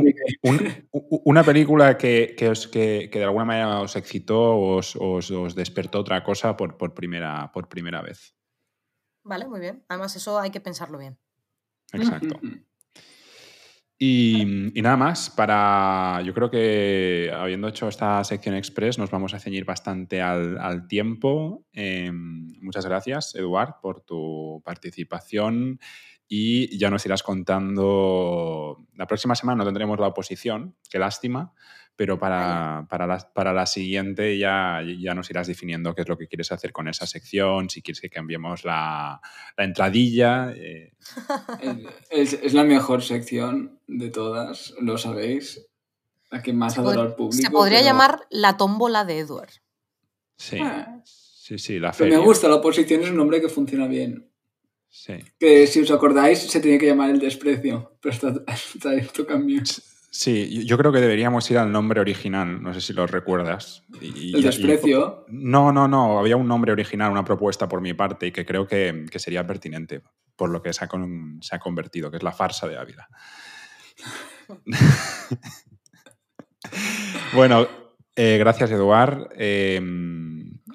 [SPEAKER 1] un- una película que, que os- que- que de alguna manera os excitó o os, os- os despertó otra cosa por, por primera, por primera vez.
[SPEAKER 3] vale, muy bien. Además, eso hay que pensarlo bien.
[SPEAKER 1] Exacto. Y, y nada más, para. Yo creo que habiendo hecho esta sección express, nos vamos a ceñir bastante al, al tiempo. Eh, muchas gracias, Eduard, por tu participación. Y ya nos irás contando. La próxima semana no tendremos la oposición, qué lástima, pero para, para, la, para la siguiente ya, ya nos irás definiendo qué es lo que quieres hacer con esa sección, si quieres que cambiemos la, la entradilla. eh,
[SPEAKER 2] Es, es la mejor sección de todas, lo sabéis. La que más
[SPEAKER 3] Se,
[SPEAKER 2] adora al público.
[SPEAKER 3] se podría
[SPEAKER 2] pero-
[SPEAKER 3] llamar la tómbola de Eduard.
[SPEAKER 1] Sí,
[SPEAKER 2] Ah.
[SPEAKER 1] sí, sí, la
[SPEAKER 2] Pero
[SPEAKER 1] feria.
[SPEAKER 2] me gusta, la oposición es un nombre que funciona bien.
[SPEAKER 1] Sí.
[SPEAKER 2] Que si os acordáis, se tenía que llamar el desprecio. Pero está, esto cambió.
[SPEAKER 1] Sí, yo- creo que deberíamos ir al nombre original, no sé si lo recuerdas. Y-
[SPEAKER 2] El
[SPEAKER 1] y-
[SPEAKER 2] desprecio.
[SPEAKER 1] no, no, no, había un nombre original, una propuesta por mi parte y que creo que, que sería pertinente por lo que se ha, con- se ha convertido, que es la farsa de Ávila. bueno, eh, gracias Eduard, eh,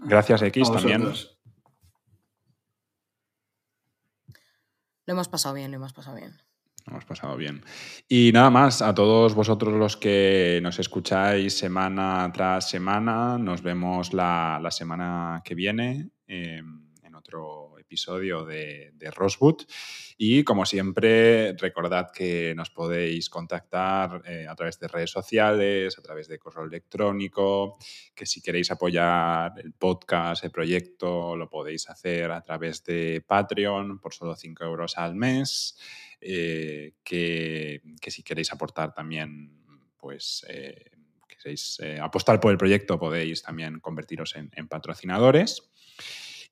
[SPEAKER 1] gracias X
[SPEAKER 2] A
[SPEAKER 1] también.
[SPEAKER 3] Lo hemos pasado bien, lo hemos pasado bien.
[SPEAKER 1] Lo hemos pasado bien. Y nada más, a todos vosotros los que nos escucháis semana tras semana, nos vemos la, la semana que viene eh, en otro episodio de, de Rosewood. Y como siempre, recordad que nos podéis contactar eh, a través de redes sociales, a través de correo electrónico, que si queréis apoyar el podcast, el proyecto, lo podéis hacer a través de Patreon por solo 5 euros al mes eh, que, que si queréis aportar también, pues eh, queréis apostar por el proyecto, podéis también convertiros en patrocinadores.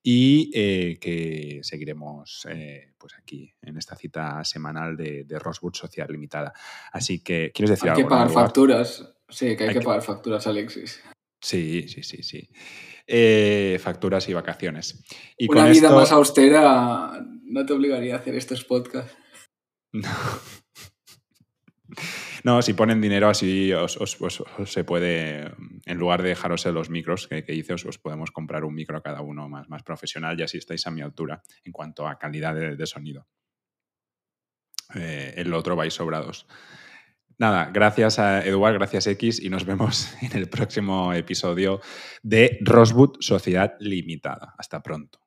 [SPEAKER 1] Y eh, que seguiremos eh, pues aquí en esta cita semanal de, de Rosewood Social Limitada. Así que, ¿quieres decir
[SPEAKER 2] Hay que
[SPEAKER 1] algo? no,
[SPEAKER 2] pagar
[SPEAKER 1] Eduard?
[SPEAKER 2] facturas. Sí, que hay,
[SPEAKER 1] Hay
[SPEAKER 2] que
[SPEAKER 1] que-
[SPEAKER 2] pagar facturas, Alexis.
[SPEAKER 1] Sí, sí, sí, sí. Eh, facturas y vacaciones. Y
[SPEAKER 2] Una
[SPEAKER 1] con
[SPEAKER 2] vida
[SPEAKER 1] esto-
[SPEAKER 2] más austera no te obligaría a hacer estos podcasts.
[SPEAKER 1] No. No, si ponen dinero así os, se puede, en lugar de dejaros los micros que, hice, os, os podemos comprar un micro cada uno más, más profesional y así estáis a mi altura en cuanto a calidad de, sonido. Eh, el otro vais sobrados. Nada, gracias a Eduard, gracias X y nos vemos en el próximo episodio de Rosewood Sociedad Limitada. Hasta pronto.